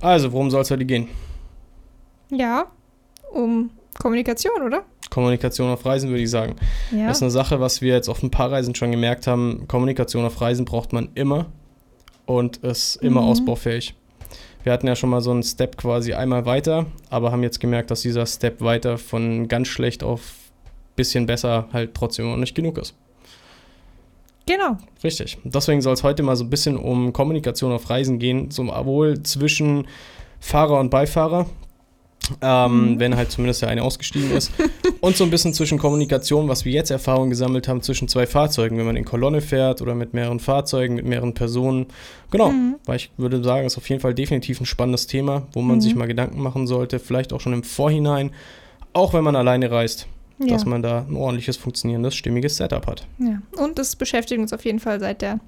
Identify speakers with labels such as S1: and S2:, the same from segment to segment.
S1: Also, worum soll es heute gehen?
S2: Ja, um Kommunikation, oder?
S1: Kommunikation auf Reisen, würde ich sagen.
S2: Ja.
S1: Das ist eine Sache, was wir jetzt auf ein paar Reisen schon gemerkt haben. Kommunikation auf Reisen braucht man immer und ist immer
S2: Mhm.
S1: ausbaufähig. Wir hatten ja schon mal so einen Step quasi einmal weiter, aber haben jetzt gemerkt, dass dieser Step weiter von ganz schlecht auf bisschen besser halt trotzdem noch nicht genug ist.
S2: Genau.
S1: Richtig. Deswegen soll es heute mal so ein bisschen um Kommunikation auf Reisen gehen, sowohl zwischen Fahrer und Beifahrer, ähm,
S2: Mhm.
S1: wenn halt zumindest der eine ausgestiegen ist, und so ein bisschen zwischen Kommunikation, was wir jetzt Erfahrungen gesammelt haben zwischen zwei Fahrzeugen, wenn man in Kolonne fährt oder mit mehreren Fahrzeugen, mit mehreren Personen. Genau,
S2: Mhm.
S1: weil ich würde sagen, ist auf jeden Fall definitiv ein spannendes Thema, wo man
S2: Mhm.
S1: sich mal Gedanken machen sollte, vielleicht auch schon im Vorhinein, auch wenn man alleine reist,
S2: Ja.
S1: dass man da ein ordentliches, funktionierendes, stimmiges Setup hat.
S2: ja. Und das beschäftigt uns auf jeden Fall seit der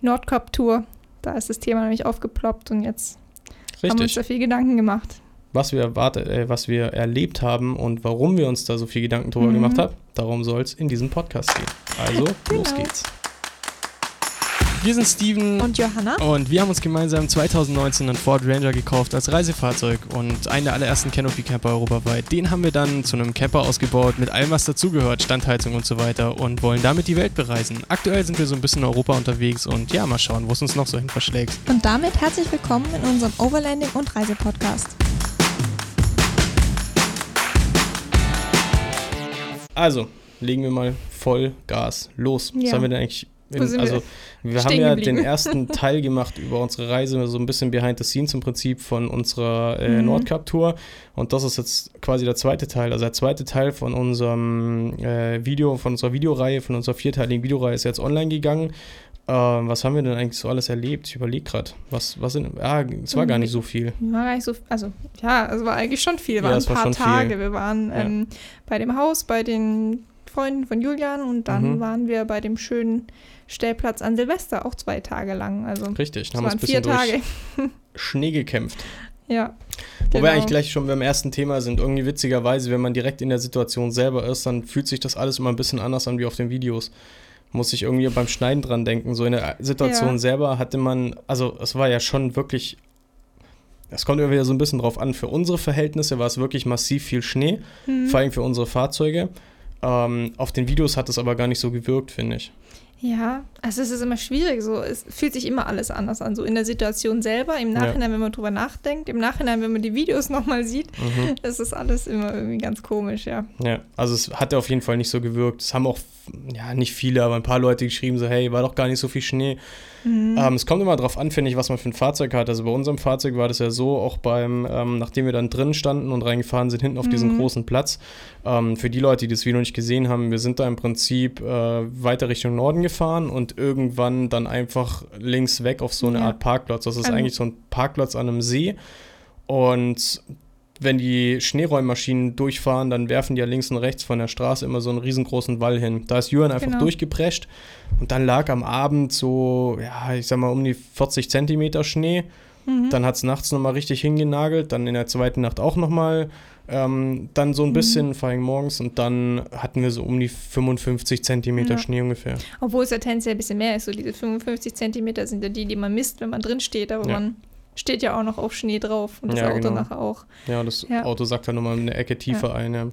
S2: Nordkap-Tour. Da ist das Thema nämlich aufgeploppt und jetzt haben wir uns
S1: Richtig.
S2: da viel Gedanken gemacht.
S1: was wir erwartet, äh, was wir erlebt haben und warum wir uns da so viel Gedanken drüber
S2: Mhm.
S1: gemacht haben, darum soll es in diesem Podcast gehen. Also, los
S2: Genau.
S1: geht's. Wir sind Steven
S2: Und Johanna?
S1: und wir haben uns gemeinsam 2019 einen Ford Ranger gekauft als Reisefahrzeug und einen der allerersten Canopy Camper europaweit. Den haben wir dann zu einem Camper ausgebaut mit allem, was dazugehört, Standheizung und so weiter und wollen damit die Welt bereisen. Aktuell sind wir so ein bisschen in Europa unterwegs und ja, mal schauen, wo es uns noch so hin verschlägt.
S3: Und damit herzlich willkommen in unserem Overlanding und Reisepodcast.
S1: Also, legen wir mal voll Gas los. Was
S2: Ja.
S1: haben wir denn eigentlich?
S2: Wo sind wir
S1: also, wir, haben ja den ersten Teil gemacht über unsere Reise, so ein bisschen behind the scenes im Prinzip von unserer äh,
S2: Mhm.
S1: Nordcup-Tour. Und das ist jetzt quasi der zweite Teil. Also, der zweite Teil von unserem äh, Video, von unserer Videoreihe, von unserer vierteiligen Videoreihe ist jetzt online gegangen. Ähm, was haben wir denn eigentlich so alles erlebt? Ich überlege gerade. Was, was sind. Ah, es war gar
S2: Mhm.
S1: nicht so viel.
S2: War gar nicht so, also ja, es war eigentlich schon viel.
S1: Ja,
S2: War
S1: es
S2: ein
S1: war
S2: paar
S1: schon viel.
S2: Tage. Wir waren
S1: Ja.
S2: ähm, bei dem Haus, bei den Freunden von Julian und dann
S1: Mhm.
S2: waren wir bei dem schönen Stellplatz an Silvester auch zwei Tage lang. Also
S1: Richtig, haben uns ein
S2: vier
S1: bisschen durch
S2: Tage.
S1: Schnee gekämpft.
S2: Ja.
S1: Wo
S2: genau.
S1: wir eigentlich gleich schon beim ersten Thema sind, irgendwie witzigerweise, wenn man direkt in der Situation selber ist, dann fühlt sich das alles immer ein bisschen anders an wie auf den Videos. Muss ich irgendwie beim Schneiden dran denken. So in der Situation
S2: Ja.
S1: selber hatte man, also es war ja schon wirklich, es kommt immer wieder so ein bisschen drauf an, für unsere Verhältnisse war es wirklich massiv viel Schnee,
S2: Hm.
S1: vor allem für unsere Fahrzeuge. Ähm, auf den Videos hat es aber gar nicht so gewirkt, finde ich.
S2: Ja, also es ist immer schwierig. So, es fühlt sich immer alles anders an. So in der Situation selber, im
S1: Ja.
S2: Nachhinein, wenn man drüber nachdenkt, im Nachhinein, wenn man die Videos nochmal sieht,
S1: Mhm.
S2: ist das alles immer irgendwie ganz komisch, ja.
S1: Ja, also es hatte auf jeden Fall nicht so gewirkt. Es haben auch, ja, nicht viele, aber ein paar Leute geschrieben, so, hey, war doch gar nicht so viel Schnee.
S2: Mhm.
S1: Ähm, es kommt immer darauf an, finde ich, was man für ein Fahrzeug hat. Also bei unserem Fahrzeug war das ja so, auch beim, ähm, nachdem wir dann drinnen standen und reingefahren sind, hinten auf diesen
S2: Mhm.
S1: großen Platz. Ähm, für die Leute, die das Video nicht gesehen haben, wir sind da im Prinzip äh, weiter Richtung Norden gefahren und irgendwann dann einfach links weg auf so eine
S2: Ja.
S1: Art Parkplatz. Das ist
S2: Also-
S1: eigentlich so ein Parkplatz an einem See. Und wenn die Schneeräummaschinen durchfahren, dann werfen die ja links und rechts von der Straße immer so einen riesengroßen Wall hin. Da ist Jürgen einfach
S2: Genau.
S1: durchgeprescht und dann lag am Abend so, ja, ich sag mal, um die 40 Zentimeter Schnee.
S2: Mhm.
S1: Dann hat es nachts nochmal richtig hingenagelt, dann in der zweiten Nacht auch nochmal. Ähm, dann so ein
S2: Mhm.
S1: bisschen, vor allem morgens, und dann hatten wir so um die 55 Zentimeter
S2: Ja.
S1: Schnee ungefähr.
S2: Obwohl es ja tendenziell ein bisschen mehr ist. So diese 55 Zentimeter sind ja die, die man misst, wenn man drin steht. Aber
S1: Ja.
S2: man steht ja auch noch auf Schnee drauf und das
S1: Ja,
S2: Auto
S1: genau.
S2: nachher auch.
S1: Ja, das
S2: Ja.
S1: Auto sagt dann nochmal eine Ecke tiefer ein. Ja.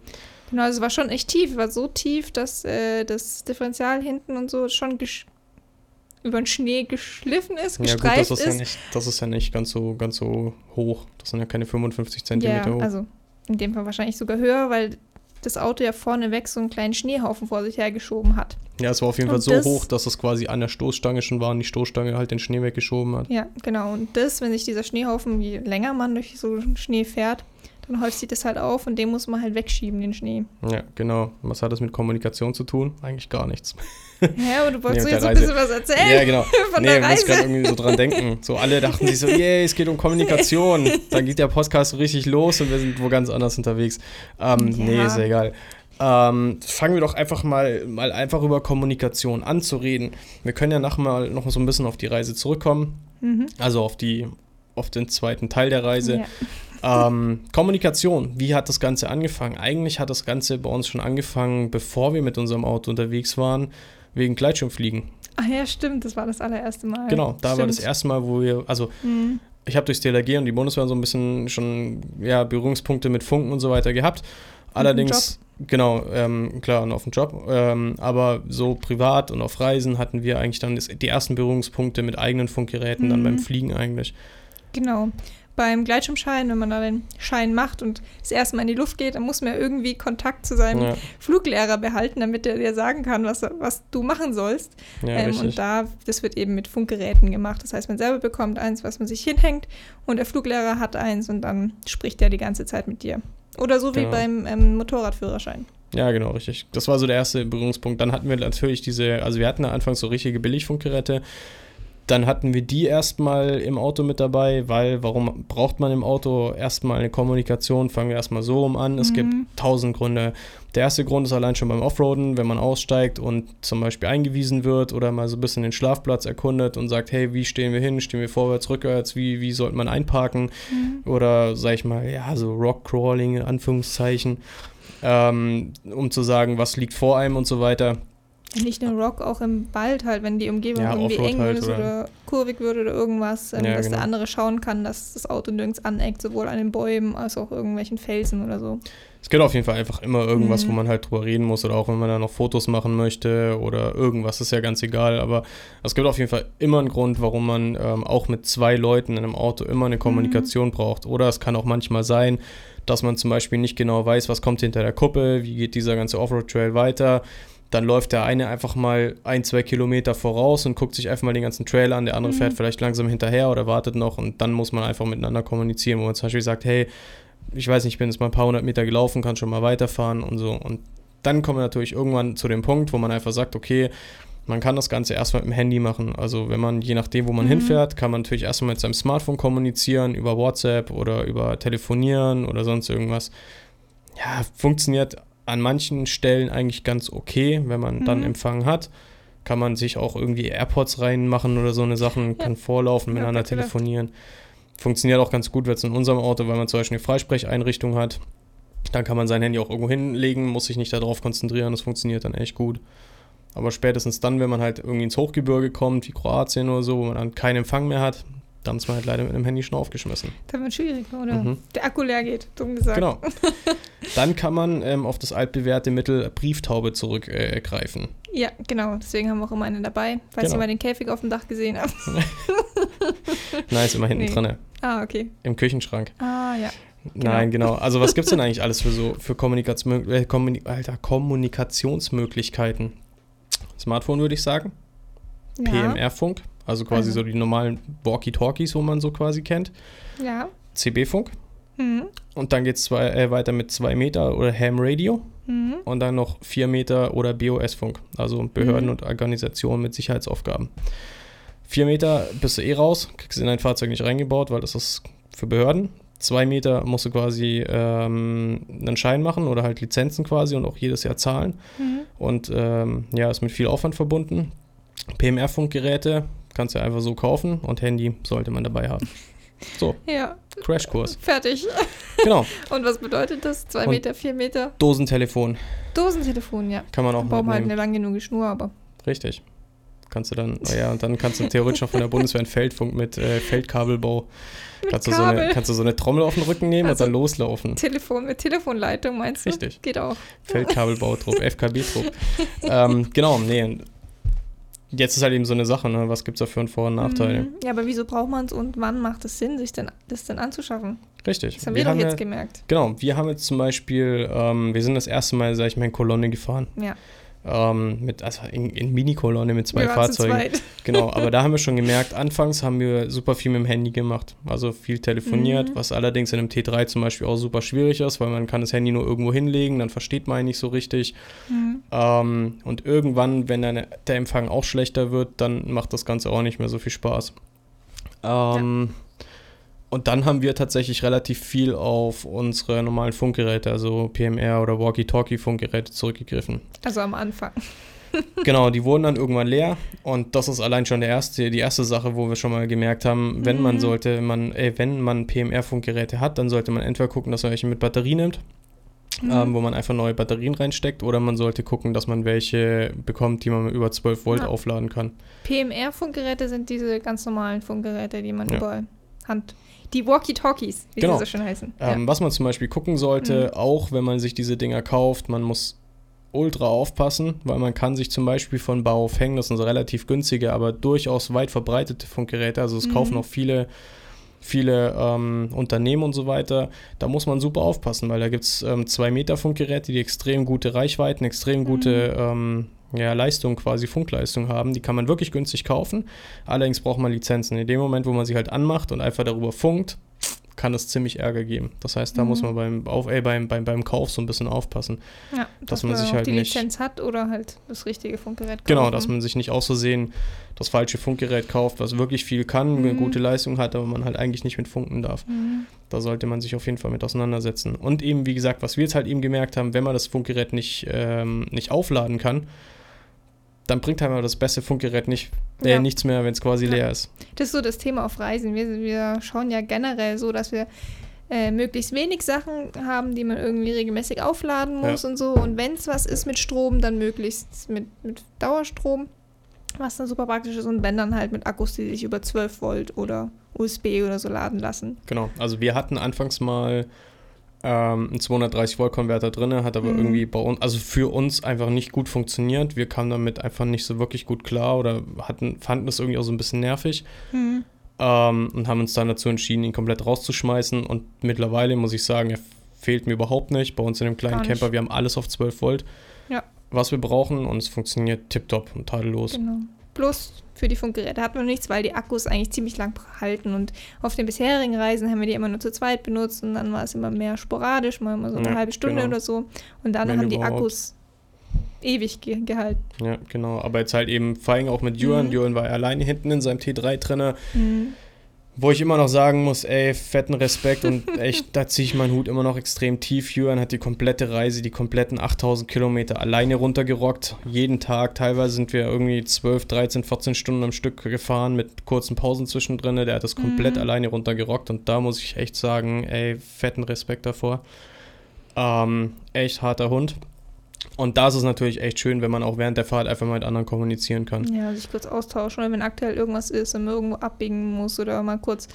S2: Genau, also es war schon echt tief. War so tief, dass äh, das Differential hinten und so schon über den Schnee geschliffen ist,
S1: Ja, gut,
S2: gestreift
S1: das ist. Ja nicht, das ist ja nicht ganz so, ganz so hoch. Das sind ja keine 55 Zentimeter
S2: ja,
S1: hoch.
S2: also in dem Fall wahrscheinlich sogar höher, weil das Auto ja vorneweg so einen kleinen Schneehaufen vor sich hergeschoben hat.
S1: Ja, es war auf jeden Fall
S2: Und
S1: so
S2: das-
S1: hoch, dass es quasi an der Stoßstange schon war und die Stoßstange halt den Schnee weggeschoben hat.
S2: Ja, genau. Und das, wenn sich dieser Schneehaufen, je länger man durch so Schnee fährt, dann häuft sich das halt auf und den muss man halt wegschieben, den Schnee.
S1: Ja, genau. Was hat das mit Kommunikation zu tun? Eigentlich gar nichts.
S2: Ja, aber du wolltest
S1: Nee,
S2: so jetzt
S1: der
S2: ein bisschen was erzählen
S1: ja, genau.
S2: von
S1: nee,
S2: der
S1: ich muss gerade irgendwie so dran denken. So alle dachten sich so, yay, es geht um Kommunikation. Dann geht der Podcast so richtig los und wir sind wo ganz anders unterwegs. Ähm,
S2: Ja.
S1: Nee, ist ja egal. Ähm, fangen wir doch einfach mal, mal einfach über Kommunikation anzureden. Wir können ja nachher mal noch so ein bisschen auf die Reise zurückkommen.
S2: Mhm.
S1: Also auf die, auf den zweiten Teil der Reise. Ähm, Kommunikation, wie hat das Ganze angefangen? Eigentlich hat das Ganze bei uns schon angefangen, bevor wir mit unserem Auto unterwegs waren, wegen Gleitschirmfliegen.
S2: Ach ja, stimmt, das war das allererste Mal.
S1: Genau, da war das
S2: Stimmt.
S1: erste Mal, wo wir, also
S2: Mhm.
S1: ich habe durchs DLRG und die Bundeswehr so ein bisschen schon ja, Berührungspunkte mit Funken und so weiter gehabt. Allerdings, genau, ähm, klar, und auf dem Job. Ähm, aber so privat und auf Reisen hatten wir eigentlich dann das, die ersten Berührungspunkte mit eigenen Funkgeräten, dann
S2: Mhm.
S1: beim Fliegen eigentlich.
S2: Genau. Beim Gleitschirmschein, wenn man da den Schein macht und das erste Mal in die Luft geht, dann muss man ja irgendwie Kontakt zu seinem
S1: Ja,
S2: Fluglehrer behalten, damit er dir sagen kann, was, was du machen sollst.
S1: ja
S2: ähm, und da, das wird eben mit Funkgeräten gemacht. Das heißt, man selber bekommt eins, was man sich hinhängt und der Fluglehrer hat eins und dann spricht er die ganze Zeit mit dir. Oder so wie
S1: Genau.
S2: beim ähm, Motorradführerschein.
S1: Ja, genau, richtig. Das war so der erste Berührungspunkt. Dann hatten wir natürlich diese, also wir hatten da anfangs so richtige Billigfunkgeräte. Dann hatten wir die erstmal im Auto mit dabei, weil warum braucht man im Auto erstmal eine Kommunikation? Fangen wir erstmal so rum an. Es
S2: Mhm.
S1: gibt tausend Gründe. Der erste Grund ist allein schon beim Offroaden, wenn man aussteigt und zum Beispiel eingewiesen wird oder mal so ein bisschen den Schlafplatz erkundet und sagt, hey, wie stehen wir hin? Stehen wir vorwärts, rückwärts? Wie, wie sollte man einparken? oder sag ich mal, ja, so Rockcrawling in Anführungszeichen, ähm, um zu sagen, was liegt vor einem und so weiter.
S2: Nicht nur Rock, auch im Wald halt, wenn die Umgebung
S1: Ja,
S2: irgendwie eng
S1: halt,
S2: ist
S1: oder-
S2: oder, kurvig wird oder irgendwas, ähm,
S1: Ja,
S2: dass
S1: genau.
S2: der andere schauen kann, dass das Auto nirgends aneckt, sowohl an den Bäumen als auch irgendwelchen Felsen oder so.
S1: Es gibt auf jeden Fall einfach immer irgendwas,
S2: Mhm.
S1: wo man halt drüber reden muss oder auch wenn man da noch Fotos machen möchte oder irgendwas, ist ja ganz egal. Aber es gibt auf jeden Fall immer einen Grund, warum man ähm, auch mit zwei Leuten in einem Auto immer eine Kommunikation braucht. Oder es kann auch manchmal sein, dass man zum Beispiel nicht genau weiß, was kommt hinter der Kuppe, wie geht dieser ganze Offroad-Trail weiter. Dann läuft der eine einfach mal ein, zwei Kilometer voraus und guckt sich einfach mal den ganzen Trail an. Der andere
S2: Mhm.
S1: fährt vielleicht langsam hinterher oder wartet noch und dann muss man einfach miteinander kommunizieren, wo man zum Beispiel sagt, hey, ich weiß nicht, ich bin jetzt mal ein paar hundert Meter gelaufen, kann schon mal weiterfahren und so. Und dann kommen wir natürlich irgendwann zu dem Punkt, wo man einfach sagt, okay, man kann das Ganze erstmal mit dem Handy machen. Also wenn man, je nachdem, wo man
S2: Mhm.
S1: hinfährt, kann man natürlich erstmal mit seinem Smartphone kommunizieren, über WhatsApp oder über Telefonieren oder sonst irgendwas. Ja, funktioniert an manchen Stellen eigentlich ganz okay, wenn man dann
S2: Mhm.
S1: Empfang hat. Kann man sich auch irgendwie AirPods reinmachen oder so eine Sachen, kann vorlaufen,
S2: Ja,
S1: miteinander
S2: gedacht.
S1: telefonieren. Funktioniert auch ganz gut, wenn es in unserem Auto, weil man zum Beispiel eine Freisprecheinrichtung hat. Dann kann man sein Handy auch irgendwo hinlegen, muss sich nicht darauf konzentrieren, das funktioniert dann echt gut. Aber spätestens dann, wenn man halt irgendwie ins Hochgebirge kommt, wie Kroatien oder so, wo man dann keinen Empfang mehr hat, dann ist man halt leider mit dem Handy schon aufgeschmissen.
S2: Dann wird schwierig, oder?
S1: Mhm.
S2: Der Akku leer geht, dumm gesagt.
S1: Genau. Dann kann man ähm, auf das altbewährte Mittel Brieftaube zurückgreifen.
S2: Ja, genau. Deswegen haben wir auch immer eine dabei, falls
S1: Genau.
S2: ihr mal den Käfig auf dem Dach gesehen habt.
S1: Nein, ist immer hinten
S2: Nee.
S1: dran, ne?
S2: Ah, okay.
S1: im Küchenschrank.
S2: Ah, ja.
S1: Nein, genau. Also was gibt es denn eigentlich alles für so für Kommunikation, äh, Kommuni Alter, Kommunikationsmöglichkeiten? Smartphone würde ich sagen.
S2: Ja.
S1: PMR-Funk, also quasi
S2: Also.
S1: so die normalen Walkie-Talkies, wo man so quasi kennt.
S2: Ja.
S1: CB-Funk.
S2: Mhm.
S1: Und dann geht es äh, weiter mit 2 Meter oder Ham Radio.
S2: Mhm.
S1: Und dann noch 4 Meter oder BOS-Funk, also Behörden
S2: Mhm.
S1: und Organisationen mit Sicherheitsaufgaben. 4 Meter bist du eh raus, kriegst in dein Fahrzeug nicht reingebaut, weil das ist für Behörden. 2 Meter musst du quasi ähm, einen Schein machen oder halt Lizenzen quasi und auch jedes Jahr zahlen.
S2: Mhm.
S1: Und ähm, ja, ist mit viel Aufwand verbunden. PMR-Funkgeräte kannst du einfach so kaufen und Handy sollte man dabei haben. So,
S2: Ja,
S1: Crashkurs.
S2: fertig.
S1: Genau,
S2: Und was bedeutet das? Zwei
S1: Und-
S2: Meter, vier Meter?
S1: Dosentelefon
S2: Dosentelefon, ja.
S1: kann man auch
S2: Dann braucht man halt eine lang genug Schnur, aber.
S1: Richtig. Kannst du dann, oh ja, und dann kannst du theoretisch auch von der Bundeswehr einen Feldfunk mit äh, Feldkabelbau. Kannst du, so eine,
S2: Kabel.
S1: kannst du so eine Trommel auf den Rücken nehmen
S2: Also-
S1: und dann loslaufen.
S2: Telefon mit Telefonleitung, meinst du?
S1: Richtig.
S2: Geht auch.
S1: Feldkabelbautrupp, FKB-Trupp. ähm, genau, nee. Jetzt ist halt eben so eine Sache, ne? Was gibt's da für einen Vor- und Nachteile?
S2: Mhm. Ja, aber wieso braucht man es und wann macht es Sinn, sich denn, das denn anzuschaffen?
S1: Richtig.
S2: Das haben wir, doch
S1: ja,
S2: jetzt gemerkt.
S1: Genau, wir haben jetzt zum Beispiel, ähm, wir sind das erste Mal, sag ich mal, in Kolonne gefahren.
S2: Ja.
S1: Ähm, mit, also in, in Mini-Kolonne mit zwei
S2: wir
S1: Fahrzeugen. Genau, aber da haben wir schon gemerkt, anfangs haben wir super viel mit dem Handy gemacht. Also viel telefoniert,
S2: Mhm.
S1: was allerdings in einem T3 zum Beispiel auch super schwierig ist, weil man kann das Handy nur irgendwo hinlegen, dann versteht man ihn nicht so richtig.
S2: Mhm.
S1: Ähm, und irgendwann, wenn dann der Empfang auch schlechter wird, dann macht das Ganze auch nicht mehr so viel Spaß. Ähm, Und dann haben wir tatsächlich relativ viel auf unsere normalen Funkgeräte, also PMR oder Walkie-Talkie-Funkgeräte zurückgegriffen.
S2: Also am Anfang.
S1: Genau, die wurden dann irgendwann leer und das ist allein schon der erste, die erste Sache, wo wir schon mal gemerkt haben, wenn man
S2: Mhm.
S1: sollte, man, äh, wenn man PMR-Funkgeräte hat, dann sollte man entweder gucken, dass man welche mit Batterie nimmt,
S2: Mhm.
S1: ähm, wo man einfach neue Batterien reinsteckt, oder man sollte gucken, dass man welche bekommt, die man über 12 Volt
S2: Ja.
S1: aufladen kann.
S2: PMR-Funkgeräte sind diese ganz normalen Funkgeräte, die man
S1: Ja.
S2: überall Hand. Die Walkie-Talkies, wie
S1: Genau.
S2: sie so schön heißen.
S1: Ähm, Was man zum Beispiel gucken sollte,
S2: Mhm.
S1: auch wenn man sich diese Dinger kauft, man muss ultra aufpassen, weil man kann sich zum Beispiel von Bauhof hängen, das sind so relativ günstige, aber durchaus weit verbreitete Funkgeräte, also es
S2: Mhm.
S1: kaufen auch viele, viele ähm, Unternehmen und so weiter, da muss man super aufpassen, weil da gibt es ähm, 2 Meter Funkgeräte, die extrem gute Reichweiten, extrem gute ähm, ja, Leistung, quasi Funkleistung haben, die kann man wirklich günstig kaufen, allerdings braucht man Lizenzen. In dem Moment, wo man sie halt anmacht und einfach darüber funkt, kann es ziemlich Ärger geben. Das heißt, da
S2: Mhm.
S1: muss man beim, auf, äh, beim, beim, beim Kauf so ein bisschen aufpassen.
S2: ja,
S1: dass man sich halt
S2: die
S1: nicht-
S2: Lizenz hat oder halt das richtige Funkgerät
S1: Genau,
S2: kaufen.
S1: dass man sich nicht aus Versehen das falsche Funkgerät kauft, was wirklich viel kann, eine
S2: Mhm.
S1: gute Leistung hat, aber man halt eigentlich nicht mit funken darf.
S2: Mhm.
S1: Da sollte man sich auf jeden Fall mit auseinandersetzen. Und eben, wie gesagt, was wir jetzt halt eben gemerkt haben, wenn man das Funkgerät nicht, ähm, nicht aufladen kann, dann bringt halt das beste Funkgerät nicht, äh,
S2: Ja.
S1: nichts mehr, wenn es quasi
S2: Ja.
S1: leer ist.
S2: Das ist so das Thema auf Reisen. Wir, wir schauen ja generell so, dass wir äh, möglichst wenig Sachen haben, die man irgendwie regelmäßig aufladen muss und so. Und wenn es was ist mit Strom, dann möglichst mit, mit Dauerstrom, was dann super praktisch ist. Und wenn dann halt mit Akkus, die sich über 12 Volt oder USB oder so laden lassen.
S1: Genau, also wir hatten anfangs mal ähm, einen 230 Volt Konverter drin, hat aber
S2: Mhm.
S1: irgendwie bei uns, also für uns einfach nicht gut funktioniert. Wir kamen damit einfach nicht so wirklich gut klar oder hatten, fanden es irgendwie auch so ein bisschen nervig ähm, und haben uns dann dazu entschieden, ihn komplett rauszuschmeißen. Und mittlerweile muss ich sagen, er fehlt mir überhaupt nicht. Bei uns in dem kleinen. Camper, wir haben alles auf 12 Volt,
S2: Ja.
S1: was wir brauchen und es funktioniert tipptopp und tadellos.
S2: Genau. Bloß für die Funkgeräte hat man nichts, weil die Akkus eigentlich ziemlich lang halten. Und auf den bisherigen Reisen haben wir die immer nur zu zweit benutzt und dann war es immer mehr sporadisch, mal immer so eine
S1: Ja,
S2: halbe Stunde
S1: genau.
S2: oder so. Und dann
S1: Wenn
S2: haben die. Akkus ewig ge gehalten.
S1: Ja, genau. Aber jetzt halt eben, vor allem auch mit Jürgen.
S2: Mhm.
S1: Jürgen war alleine hinten in seinem T3-Trenner.
S2: Mhm.
S1: Wo ich immer noch sagen muss, ey, fetten Respekt und echt, da ziehe ich meinen Hut immer noch extrem tief. Jürgen hat die komplette Reise, die kompletten 8000 Kilometer alleine runtergerockt. Jeden Tag, teilweise sind wir irgendwie 12, 13, 14 Stunden am Stück gefahren mit kurzen Pausen zwischendrin. Der hat das komplett
S2: Mhm.
S1: alleine runtergerockt und da muss ich echt sagen, ey, fetten Respekt davor. Ähm, echt harter Hund. Und da ist es natürlich echt schön, wenn man auch während der Fahrt einfach mal mit anderen kommunizieren kann.
S2: Ja, sich kurz austauschen oder wenn aktuell irgendwas ist und man irgendwo abbiegen muss oder mal kurz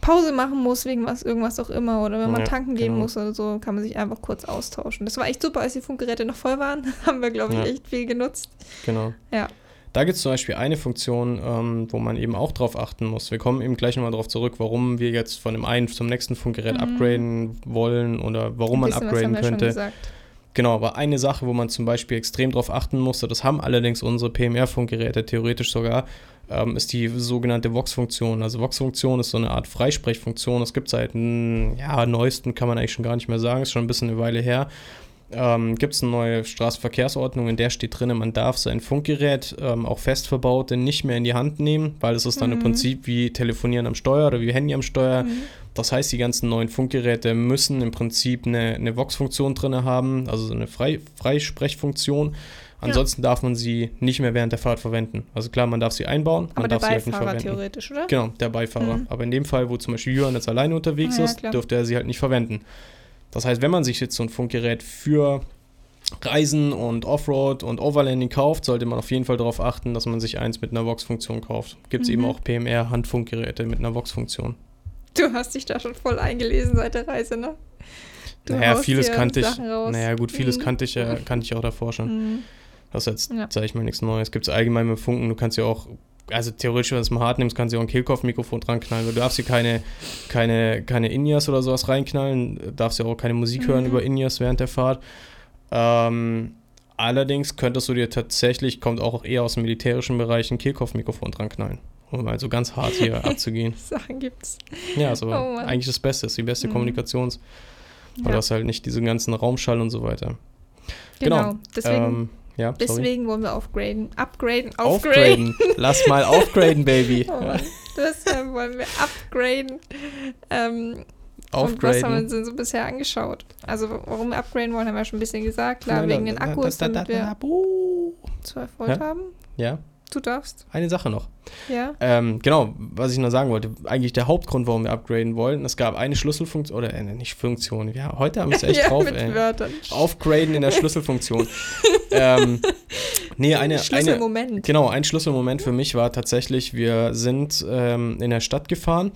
S2: Pause machen muss wegen was, irgendwas auch immer oder wenn man
S1: Ja,
S2: tanken gehen
S1: genau.
S2: muss oder so, kann man sich einfach kurz austauschen. Das war echt super, als die Funkgeräte noch voll waren, haben wir, glaube ich,
S1: Ja.
S2: echt viel genutzt.
S1: Genau.
S2: Ja.
S1: Da gibt es zum Beispiel eine Funktion, ähm, wo man eben auch drauf achten muss. Wir kommen eben gleich nochmal darauf zurück, warum wir jetzt von dem einen zum nächsten Funkgerät
S2: Mhm.
S1: upgraden wollen oder warum man upgraden könnte.
S2: gesagt.
S1: Genau, aber eine Sache, wo man zum Beispiel extrem drauf achten musste, das haben allerdings unsere PMR-Funkgeräte theoretisch sogar, ähm, ist die sogenannte Vox-Funktion. Also Vox-Funktion ist so eine Art Freisprechfunktion. Das gibt es seit, mm, ja, neuesten kann man eigentlich schon gar nicht mehr sagen, ist schon ein bisschen eine Weile her. Ähm, gibt es eine neue Straßenverkehrsordnung, in der steht drin, man darf sein Funkgerät, ähm, auch fest verbaute, nicht mehr in die Hand nehmen, weil es ist dann im
S2: Mhm.
S1: Prinzip wie Telefonieren am Steuer oder wie Handy am Steuer.
S2: Mhm.
S1: Das heißt, die ganzen neuen Funkgeräte müssen im Prinzip eine, eine Vox-Funktion drin haben, also so eine Frei Freisprechfunktion. Ansonsten darf man sie nicht mehr während der Fahrt verwenden. Also klar, man darf sie einbauen, man
S2: Aber der
S1: darf sie halt nicht
S2: Beifahrer
S1: verwenden.
S2: theoretisch, oder?
S1: Genau, der Beifahrer.
S2: Mhm.
S1: Aber in dem Fall, wo zum Beispiel Jürgen jetzt alleine unterwegs
S2: ja,
S1: ist,
S2: klar.
S1: dürfte er sie halt nicht verwenden. Das heißt, wenn man sich jetzt so ein Funkgerät für Reisen und Offroad und Overlanding kauft, sollte man auf jeden Fall darauf achten, dass man sich eins mit einer Vox-Funktion kauft. Gibt es
S2: Mhm.
S1: eben auch PMR-Handfunkgeräte mit einer Vox-Funktion.
S2: Du hast dich da schon voll eingelesen seit der Reise, ne? Du
S1: naja, vieles kannte ich. Naja, gut, vieles
S2: Mhm.
S1: kannte ich ja, kannte ich auch davor schon.
S2: Mhm.
S1: Das ist jetzt,
S2: Ja.
S1: sage ich mal, nichts Neues. Gibt es allgemein mit Funken, du kannst ja auch, also theoretisch, wenn du es mal hart nimmst, kannst du ja auch ein Kehlkopfmikrofon dran knallen. weil Du darfst hier keine, keine, keine In-Ears oder sowas reinknallen, du darfst ja auch keine Musik hören
S2: Mhm.
S1: über In-Ears während der Fahrt. Ähm, allerdings könntest du dir tatsächlich, kommt auch eher aus dem militärischen Bereich, ein Kehlkopfmikrofon dran knallen. Um mal so ganz hart hier abzugehen.
S2: Sachen gibt's.
S1: Ja, aber
S2: Oh
S1: eigentlich das Beste, ist die beste
S2: Mhm.
S1: Kommunikations- weil
S2: Ja.
S1: du hast halt nicht diesen ganzen Raumschall und so weiter.
S2: Genau.
S1: genau.
S2: Deswegen,
S1: ähm, ja,
S2: deswegen wollen wir aufgraden. Upgraden. Upgraden.
S1: Aufgraden. Lass mal aufgraden, Baby.
S2: Oh. Deshalb wollen wir upgraden. Ähm, Und was haben wir uns denn so bisher angeschaut? Also, warum wir upgraden wollen, haben wir schon ein bisschen gesagt. Klar,
S1: Nein,
S2: wegen
S1: da-
S2: den Akkus,
S1: da- da-
S2: damit wir
S1: da- buh.
S2: 12 Volt
S1: Ja?
S2: haben.
S1: Ja,
S2: Du darfst.
S1: eine Sache noch.
S2: Ja.
S1: Ähm, genau, was ich noch sagen wollte, eigentlich der Hauptgrund, warum wir upgraden wollen, es gab eine Schlüsselfunktion, oder äh, nicht Funktion, ja, heute haben wir es echt
S2: ja,
S1: drauf,
S2: mit
S1: ey.
S2: Wörtern.
S1: Aufgraden in der Schlüsselfunktion. ähm, nee, eine, eine,
S2: Schlüsselmoment.
S1: Genau, ein Schlüsselmoment für mich war tatsächlich, wir sind ähm, in der Stadt gefahren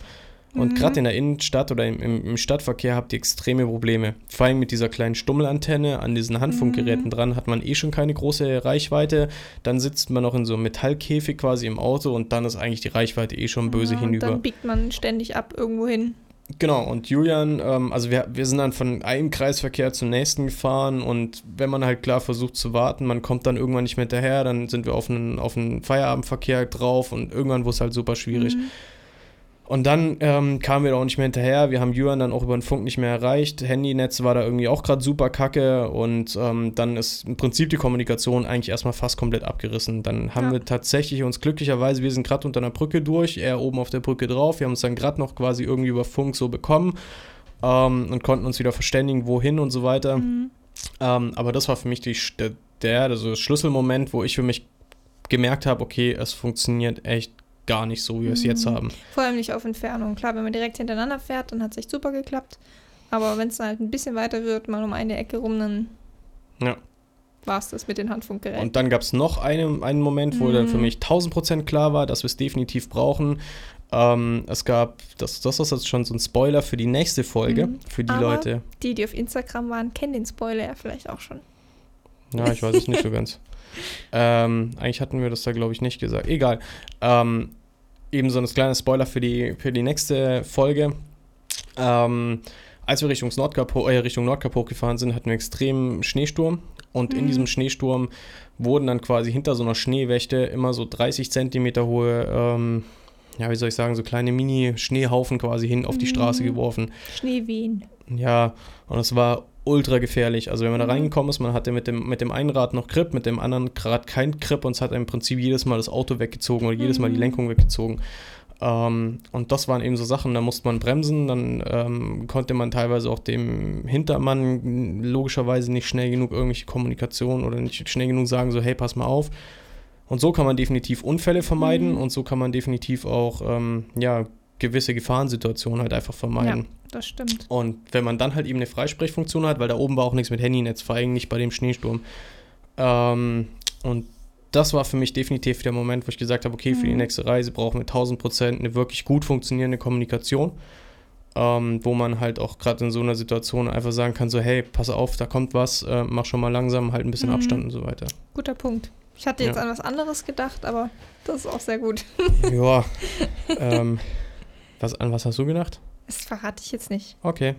S1: Und
S2: Mhm.
S1: gerade in der Innenstadt oder im, im, Stadtverkehr habt ihr extreme Probleme. Vor allem mit dieser kleinen Stummelantenne an diesen Handfunkgeräten
S2: Mhm.
S1: dran hat man eh schon keine große Reichweite. Dann sitzt man noch in so einem Metallkäfig quasi im Auto und dann ist eigentlich die Reichweite eh schon böse
S2: ja,
S1: hinüber.
S2: Und dann biegt man ständig ab irgendwo hin.
S1: Genau, und Julian, ähm, also wir, wir sind dann von einem Kreisverkehr zum nächsten gefahren und wenn man halt klar versucht zu warten, man kommt dann irgendwann nicht mehr hinterher, dann sind wir auf einen, auf einen Feierabendverkehr drauf und irgendwann wurde es halt super schwierig.
S2: Mhm.
S1: Und dann ähm, kamen wir da auch nicht mehr hinterher. Wir haben Julian dann auch über den Funk nicht mehr erreicht. Handynetz war da irgendwie auch gerade super kacke und ähm, dann ist im Prinzip die Kommunikation eigentlich erstmal fast komplett abgerissen. Dann haben
S2: Ja.
S1: wir tatsächlich uns glücklicherweise, wir sind gerade unter einer Brücke durch, er oben auf der Brücke drauf. Wir haben uns dann gerade noch quasi irgendwie über Funk so bekommen ähm, und konnten uns wieder verständigen, wohin und so weiter.
S2: Mhm.
S1: Ähm, aber das war für mich die, der, der also das Schlüsselmoment, wo ich für mich gemerkt habe, okay, es funktioniert echt gar nicht so, wie wir es jetzt
S2: Mhm.
S1: haben.
S2: Vor allem nicht auf Entfernung. Klar, wenn man direkt hintereinander fährt, dann hat es echt super geklappt. Aber wenn es dann halt ein bisschen weiter wird, mal um eine Ecke rum, dann
S1: Ja.
S2: war es das mit den Handfunkgeräten.
S1: Und dann gab es noch eine, einen Moment, wo dann für
S2: Mhm.
S1: mich 1000% klar war, dass wir es definitiv brauchen. Ähm, es gab, das, das ist jetzt schon so ein Spoiler für die nächste Folge,
S2: Mhm.
S1: für die
S2: Aber-
S1: Leute.
S2: die, die auf Instagram waren, kennen den Spoiler ja vielleicht auch schon.
S1: Ja, ich weiß es nicht so ganz. Ähm, eigentlich hatten wir das da, glaube ich, nicht gesagt. Egal. Ähm, eben so ein kleiner Spoiler für die, für die nächste Folge. Ähm, als wir Richtung Nordkap, äh, Richtung Nordkap hochgefahren sind, hatten wir extremen Schneesturm. Und in
S2: Mhm.
S1: diesem Schneesturm wurden dann quasi hinter so einer Schneewächte immer so 30 Zentimeter hohe, ähm, ja, wie soll ich sagen, so kleine Mini-Schneehaufen quasi hin auf die Straße
S2: Mhm.
S1: geworfen.
S2: Schneewehen.
S1: Ja, und es war ultra gefährlich. Also wenn man da
S2: Mhm.
S1: reingekommen ist, man hatte mit dem, mit dem einen Rad noch Grip, mit dem anderen Rad kein Grip und es hat im Prinzip jedes Mal das Auto weggezogen oder jedes Mal die
S2: Mhm.
S1: Lenkung weggezogen. Ähm, und das waren eben so Sachen, da musste man bremsen, dann ähm, konnte man teilweise auch dem Hintermann logischerweise nicht schnell genug irgendwelche Kommunikation oder nicht schnell genug sagen, so hey, pass mal auf. Und so kann man definitiv Unfälle vermeiden
S2: Mhm.
S1: und so kann man definitiv auch ähm, ja, gewisse Gefahrensituationen halt einfach vermeiden.
S2: Das stimmt.
S1: Und wenn man dann halt eben eine Freisprechfunktion hat, weil da oben war auch nichts mit Handynetz, vor allem nicht bei dem Schneesturm. Ähm, und das war für mich definitiv der Moment, wo ich gesagt habe, okay, für die
S2: Mhm.
S1: nächste Reise brauchen wir 1000 Prozent eine wirklich gut funktionierende Kommunikation, ähm, wo man halt auch gerade in so einer Situation einfach sagen kann, so hey, pass auf, da kommt was, äh, mach schon mal langsam, halt ein bisschen
S2: Mhm.
S1: Abstand und so weiter.
S2: Guter Punkt. Ich hatte jetzt
S1: Ja.
S2: an was anderes gedacht, aber das ist auch sehr gut.
S1: ja, ähm, was, an was hast du gedacht?
S2: Das verrate ich jetzt nicht.
S1: Okay,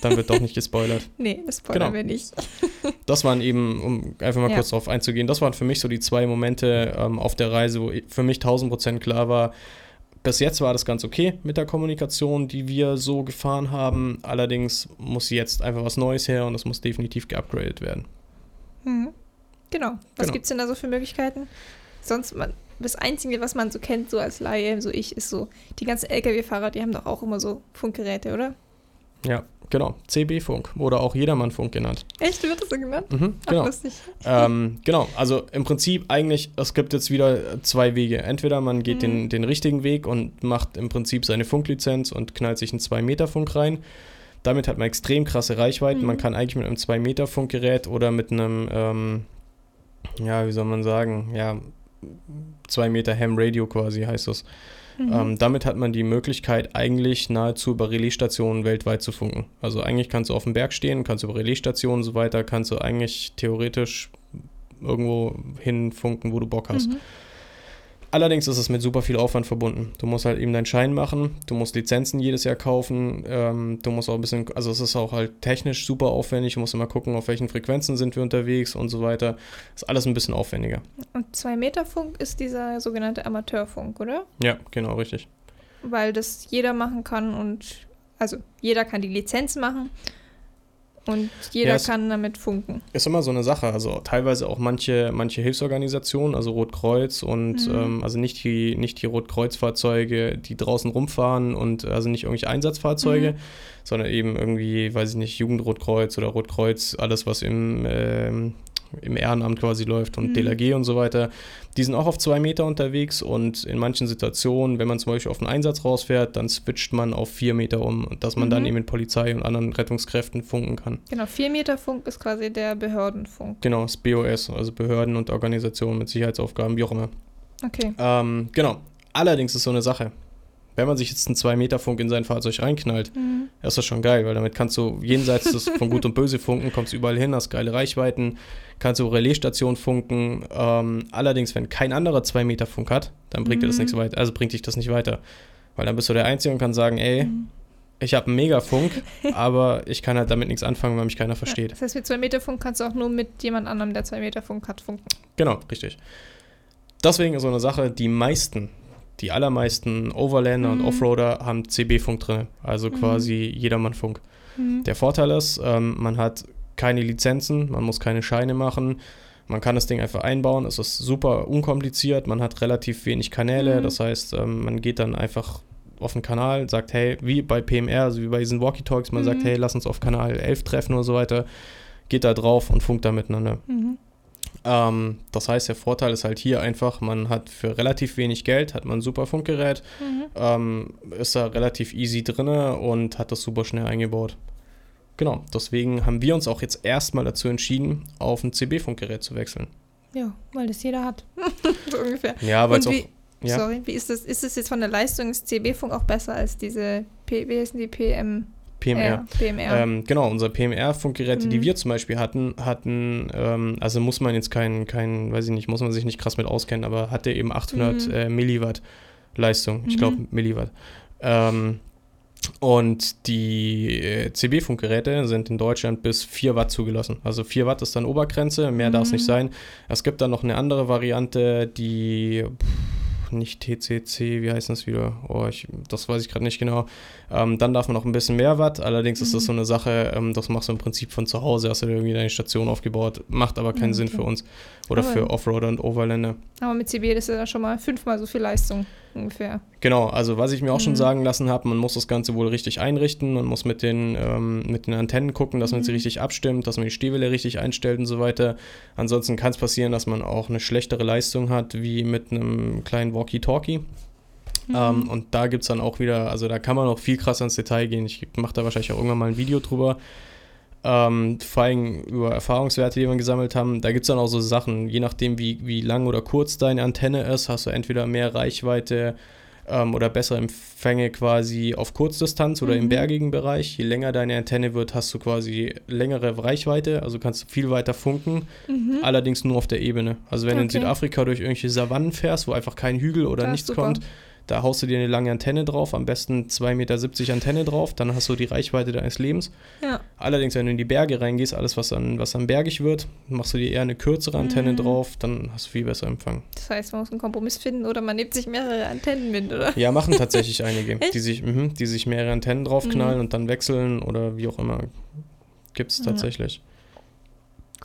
S1: dann wird doch nicht gespoilert.
S2: Nee, das spoilern
S1: Genau.
S2: wir nicht.
S1: Das waren eben, um einfach mal
S2: Ja.
S1: kurz darauf einzugehen, das waren für mich so die zwei Momente ähm, auf der Reise, wo für mich 1000% klar war, bis jetzt war das ganz okay mit der Kommunikation, die wir so gefahren haben. Allerdings muss jetzt einfach was Neues her und das muss definitiv geupgradet werden.
S2: Mhm. Genau. Was
S1: Genau.
S2: gibt's denn da so für Möglichkeiten? Sonst, man, das Einzige, was man so kennt, so als Laie, so ich, ist so, die ganzen Lkw-Fahrer, die haben doch auch immer so Funkgeräte, oder?
S1: Ja, genau. CB-Funk oder auch Jedermann-Funk genannt.
S2: Echt, wird das so genannt?
S1: Mhm,
S2: Ach,
S1: genau.
S2: lustig.
S1: ähm, genau, also im Prinzip eigentlich, es gibt jetzt wieder zwei Wege. Entweder man geht
S2: Mhm.
S1: den, den richtigen Weg und macht im Prinzip seine Funklizenz und knallt sich einen 2-Meter-Funk rein. Damit hat man extrem krasse Reichweiten.
S2: Mhm.
S1: Man kann eigentlich mit einem 2-Meter-Funkgerät oder mit einem, ähm, ja, wie soll man sagen, ja, 2 Meter Ham-Radio quasi heißt das.
S2: Mhm.
S1: Ähm, damit hat man die Möglichkeit, eigentlich nahezu über Relaisstationen weltweit zu funken. Also eigentlich kannst du auf dem Berg stehen, kannst über Relaisstationen und so weiter, kannst du eigentlich theoretisch irgendwo hinfunken, wo du Bock hast.
S2: Mhm.
S1: Allerdings ist es mit super viel Aufwand verbunden. Du musst halt eben deinen Schein machen, du musst Lizenzen jedes Jahr kaufen, ähm, du musst auch ein bisschen, also es ist auch halt technisch super aufwendig, du musst immer gucken, auf welchen Frequenzen sind wir unterwegs und so weiter. Ist alles ein bisschen aufwendiger.
S2: Und 2-Meter-Funk ist dieser sogenannte Amateurfunk, oder?
S1: Ja, genau, richtig.
S2: Weil das jeder machen kann und, also jeder kann die Lizenz machen und jeder
S1: Ja,
S2: kann damit funken.
S1: Ist immer so eine Sache. Also teilweise auch manche, manche Hilfsorganisationen, also Rotkreuz und
S2: Mhm.
S1: ähm, also nicht die, nicht die Rotkreuzfahrzeuge, die draußen rumfahren und also nicht irgendwelche Einsatzfahrzeuge,
S2: Mhm.
S1: sondern eben irgendwie, weiß ich nicht, Jugendrotkreuz oder Rotkreuz, alles was im, ähm, im Ehrenamt quasi läuft und
S2: Mhm.
S1: DLRG und so weiter. Die sind auch auf zwei Meter unterwegs und in manchen Situationen, wenn man zum Beispiel auf einen Einsatz rausfährt, dann switcht man auf vier Meter um, dass man dann
S2: Mhm.
S1: eben mit Polizei und anderen Rettungskräften funken kann.
S2: Genau, 4-Meter-Funk ist quasi der Behördenfunk.
S1: Genau, das BOS, also Behörden und Organisationen mit Sicherheitsaufgaben, wie auch immer.
S2: Okay.
S1: Ähm, genau. Allerdings ist so eine Sache. Wenn man sich jetzt einen 2-Meter-Funk in sein Fahrzeug reinknallt,
S2: Mhm.
S1: ist das schon geil, weil damit kannst du jenseits des von Gut und Böse funken, kommst überall hin, hast geile Reichweiten, kannst du Relaisstation funken. Ähm, allerdings, wenn kein anderer 2-Meter-Funk hat, dann bringt dir das
S2: Mhm.
S1: nichts weiter, also bringt dich das nicht weiter. Weil dann bist du der Einzige und kann sagen, ey,
S2: Mhm.
S1: ich habe einen Megafunk, aber ich kann halt damit nichts anfangen, weil mich keiner
S2: Ja,
S1: versteht.
S2: das heißt, mit 2 Meter Funk kannst du auch nur mit jemand anderem, der 2 Meter Funk hat, funken.
S1: Genau, richtig. Deswegen ist so eine Sache, die meisten, die allermeisten Overlander und
S2: Mhm.
S1: Offroader haben CB-Funk drin, also
S2: Mhm.
S1: quasi Jedermann-Funk.
S2: Mhm.
S1: Der Vorteil ist, ähm, man hat keine Lizenzen, man muss keine Scheine machen, man kann das Ding einfach einbauen, es ist super unkompliziert, man hat relativ wenig Kanäle,
S2: Mhm.
S1: das heißt, ähm, man geht dann einfach auf den Kanal, sagt, hey, wie bei PMR, also wie bei diesen Walkie-Talks, man sagt,
S2: Mhm.
S1: hey, lass uns auf Kanal 11 treffen oder so weiter, geht da drauf und funkt da miteinander. Ähm, das heißt, der Vorteil ist halt hier einfach, man hat für relativ wenig Geld, hat man ein super Funkgerät,
S2: Mhm.
S1: ähm, ist da relativ easy drinne und hat das super schnell eingebaut. Genau, deswegen haben wir uns auch jetzt erstmal dazu entschieden, auf ein CB-Funkgerät zu wechseln.
S2: Ja, weil das jeder hat. so ungefähr.
S1: Ja, weil es auch. Ja,
S2: Sorry, wie ist das? Ist es jetzt von der Leistung des CB-Funk auch besser als diese P, wie heißen die PM?
S1: PMR.
S2: PMR.
S1: Ähm, genau, unser PMR-Funkgeräte, die
S2: Mhm.
S1: wir zum Beispiel hatten, hatten, ähm, also muss man jetzt keinen, kein, weiß ich nicht, muss man sich nicht krass mit auskennen, aber hatte eben 800
S2: Mhm.
S1: äh, Milliwatt Leistung, ich
S2: Mhm.
S1: glaube Milliwatt. Ähm, und die äh, CB-Funkgeräte sind in Deutschland bis 4 Watt zugelassen. Also 4 Watt ist dann Obergrenze, mehr darf es nicht
S2: Mhm.
S1: sein. Es gibt dann noch eine andere Variante, die nicht TCC, wie heißt das wieder? Oh, ich, das weiß ich gerade nicht genau. Ähm, dann darf man noch ein bisschen mehr Watt. Allerdings ist das
S2: Mhm.
S1: so eine Sache, ähm, das machst du im Prinzip von zu Hause, hast du irgendwie deine Station aufgebaut, macht aber keinen
S2: Ja,
S1: Sinn
S2: okay.
S1: für uns oder
S2: Aber-
S1: für Offroader und Overländer.
S2: Aber mit CB ist ja dann schon mal fünfmal so viel Leistung ungefähr.
S1: Genau, also was ich mir auch schon
S2: Mhm.
S1: sagen lassen habe, man muss das Ganze wohl richtig einrichten, man muss mit den, ähm, mit den Antennen gucken, dass man sie
S2: Mhm.
S1: richtig abstimmt, dass man die Stehwelle richtig einstellt und so weiter. Ansonsten kann es passieren, dass man auch eine schlechtere Leistung hat, wie mit einem kleinen Walkie-Talkie.
S2: Mhm.
S1: Ähm, und da gibt es dann auch wieder, also da kann man auch viel krasser ins Detail gehen. Ich mache da wahrscheinlich auch irgendwann mal ein Video drüber. Ähm, vor allem über Erfahrungswerte, die wir gesammelt haben. Da gibt es dann auch so Sachen, je nachdem, wie, wie lang oder kurz deine Antenne ist, hast du entweder mehr Reichweite ähm, oder bessere Empfänge quasi auf Kurzdistanz oder im
S2: Mhm.
S1: bergigen Bereich. Je länger deine Antenne wird, hast du quasi längere Reichweite, also kannst du viel weiter funken
S2: Mhm.
S1: allerdings nur auf der Ebene. Also wenn du in
S2: Okay.
S1: Südafrika durch irgendwelche Savannen fährst, wo einfach kein Hügel oder
S2: Ja,
S1: nichts kommt, da haust du dir eine lange Antenne drauf, am besten 2,70 Meter Antenne drauf, dann hast du die Reichweite deines Lebens.
S2: Ja.
S1: Allerdings, wenn du in die Berge reingehst, alles was dann, was dann bergig wird, machst du dir eher eine kürzere Antenne
S2: Mhm.
S1: drauf, dann hast du viel besser Empfang.
S2: Das heißt, man muss einen Kompromiss finden oder man nimmt sich mehrere Antennen mit, oder?
S1: Ja, machen tatsächlich einige, die sich, mhm, die sich mehrere Antennen draufknallen
S2: Mhm.
S1: und dann wechseln oder wie auch immer. Gibt es
S2: Ja.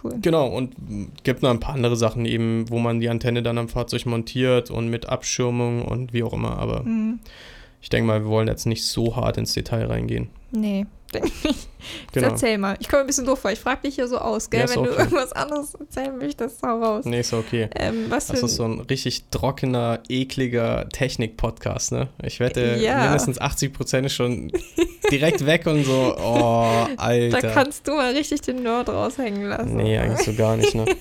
S2: Cool.
S1: Genau, und gibt noch ein paar andere Sachen eben, wo man die Antenne dann am Fahrzeug montiert und mit Abschirmung und wie auch immer. Aber
S2: Mhm.
S1: ich denke mal, wir wollen jetzt nicht so hart ins Detail reingehen.
S2: Nee. Jetzt
S1: Genau.
S2: erzähl mal. Ich komme ein bisschen doof vor. Ich frage dich hier so aus, gell?
S1: Ja,
S2: Wenn du
S1: okay.
S2: irgendwas anderes erzählen möchtest, hau raus.
S1: Nee, ist okay.
S2: Ähm, was
S1: Das ist so ein richtig trockener, ekliger Technik-Podcast, ne? Ich wette,
S2: Ja.
S1: mindestens 80 Prozent ist schon direkt weg und so, oh,
S2: Da
S1: Alter.
S2: kannst du mal richtig den Nerd raushängen lassen.
S1: Nee, eigentlich so gar nicht, ne?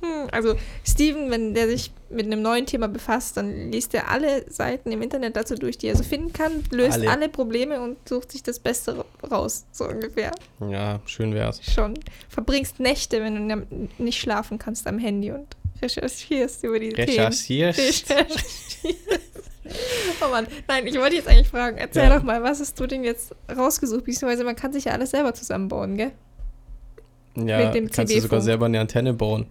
S2: Hm, Also Steven, wenn der sich mit einem neuen Thema befasst, dann liest er alle Seiten im Internet dazu durch, die er so finden kann, löst
S1: Alle.
S2: alle, Probleme und sucht sich das Beste ra- raus, so ungefähr.
S1: Ja, schön wär's.
S2: Schon. Verbringst Nächte, wenn du nicht schlafen kannst am Handy und recherchierst über die Themen.
S1: Recherchierst.
S2: Recherchierst. Oh Mann, nein, ich wollte jetzt eigentlich fragen, erzähl
S1: Ja.
S2: doch mal, was hast du denn jetzt rausgesucht? Beziehungsweise man kann sich ja alles selber zusammenbauen, gell?
S1: Ja,
S2: Mit dem
S1: kannst du sogar selber eine Antenne bauen.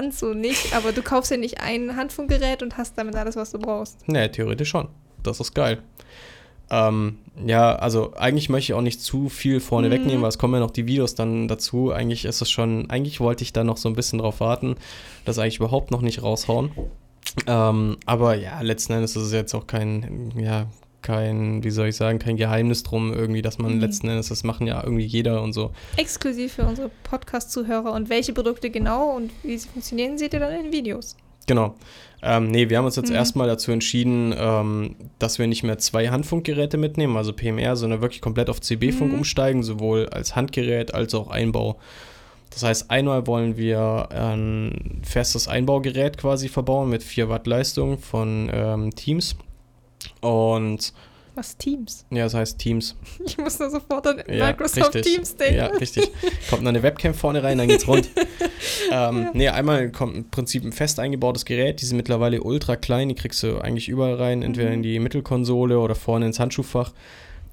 S2: Ganz so nicht, aber du kaufst ja nicht ein Handfunkgerät und hast damit alles, was du brauchst.
S1: Nee, theoretisch schon. Das ist geil. Ähm, ja, also eigentlich möchte ich auch nicht zu viel vorne
S2: Mhm.
S1: wegnehmen, weil es kommen ja noch die Videos dann dazu. Eigentlich ist es schon, eigentlich wollte ich da noch so ein bisschen drauf warten, das eigentlich überhaupt noch nicht raushauen. Ähm, aber ja, letzten Endes ist es jetzt auch kein, ja, kein, wie soll ich sagen, kein Geheimnis drum irgendwie, dass man
S2: Nee.
S1: letzten Endes, das machen ja irgendwie jeder und so.
S2: Exklusiv für unsere Podcast-Zuhörer. Und welche Produkte genau und wie sie funktionieren, seht ihr dann in den Videos.
S1: Genau. Ähm, nee, wir haben uns jetzt
S2: Mhm.
S1: erstmal dazu entschieden, ähm, dass wir nicht mehr zwei Handfunkgeräte mitnehmen, also PMR, sondern wirklich komplett auf CB-Funk
S2: Mhm.
S1: umsteigen, sowohl als Handgerät als auch Einbau. Das heißt, einmal wollen wir ein festes Einbaugerät quasi verbauen mit 4 Watt Leistung von ähm, Teams. Und
S2: Was Teams?
S1: ja, das heißt Teams.
S2: Ich muss da sofort an
S1: Ja,
S2: Microsoft
S1: richtig.
S2: Teams denken.
S1: Ja, richtig. Kommt noch eine Webcam vorne rein, dann geht's rund. ähm, Nee, einmal kommt im Prinzip ein fest eingebautes Gerät. Die sind mittlerweile ultra klein. Die kriegst du eigentlich überall rein, entweder
S2: Mhm.
S1: in die Mittelkonsole oder vorne ins Handschuhfach.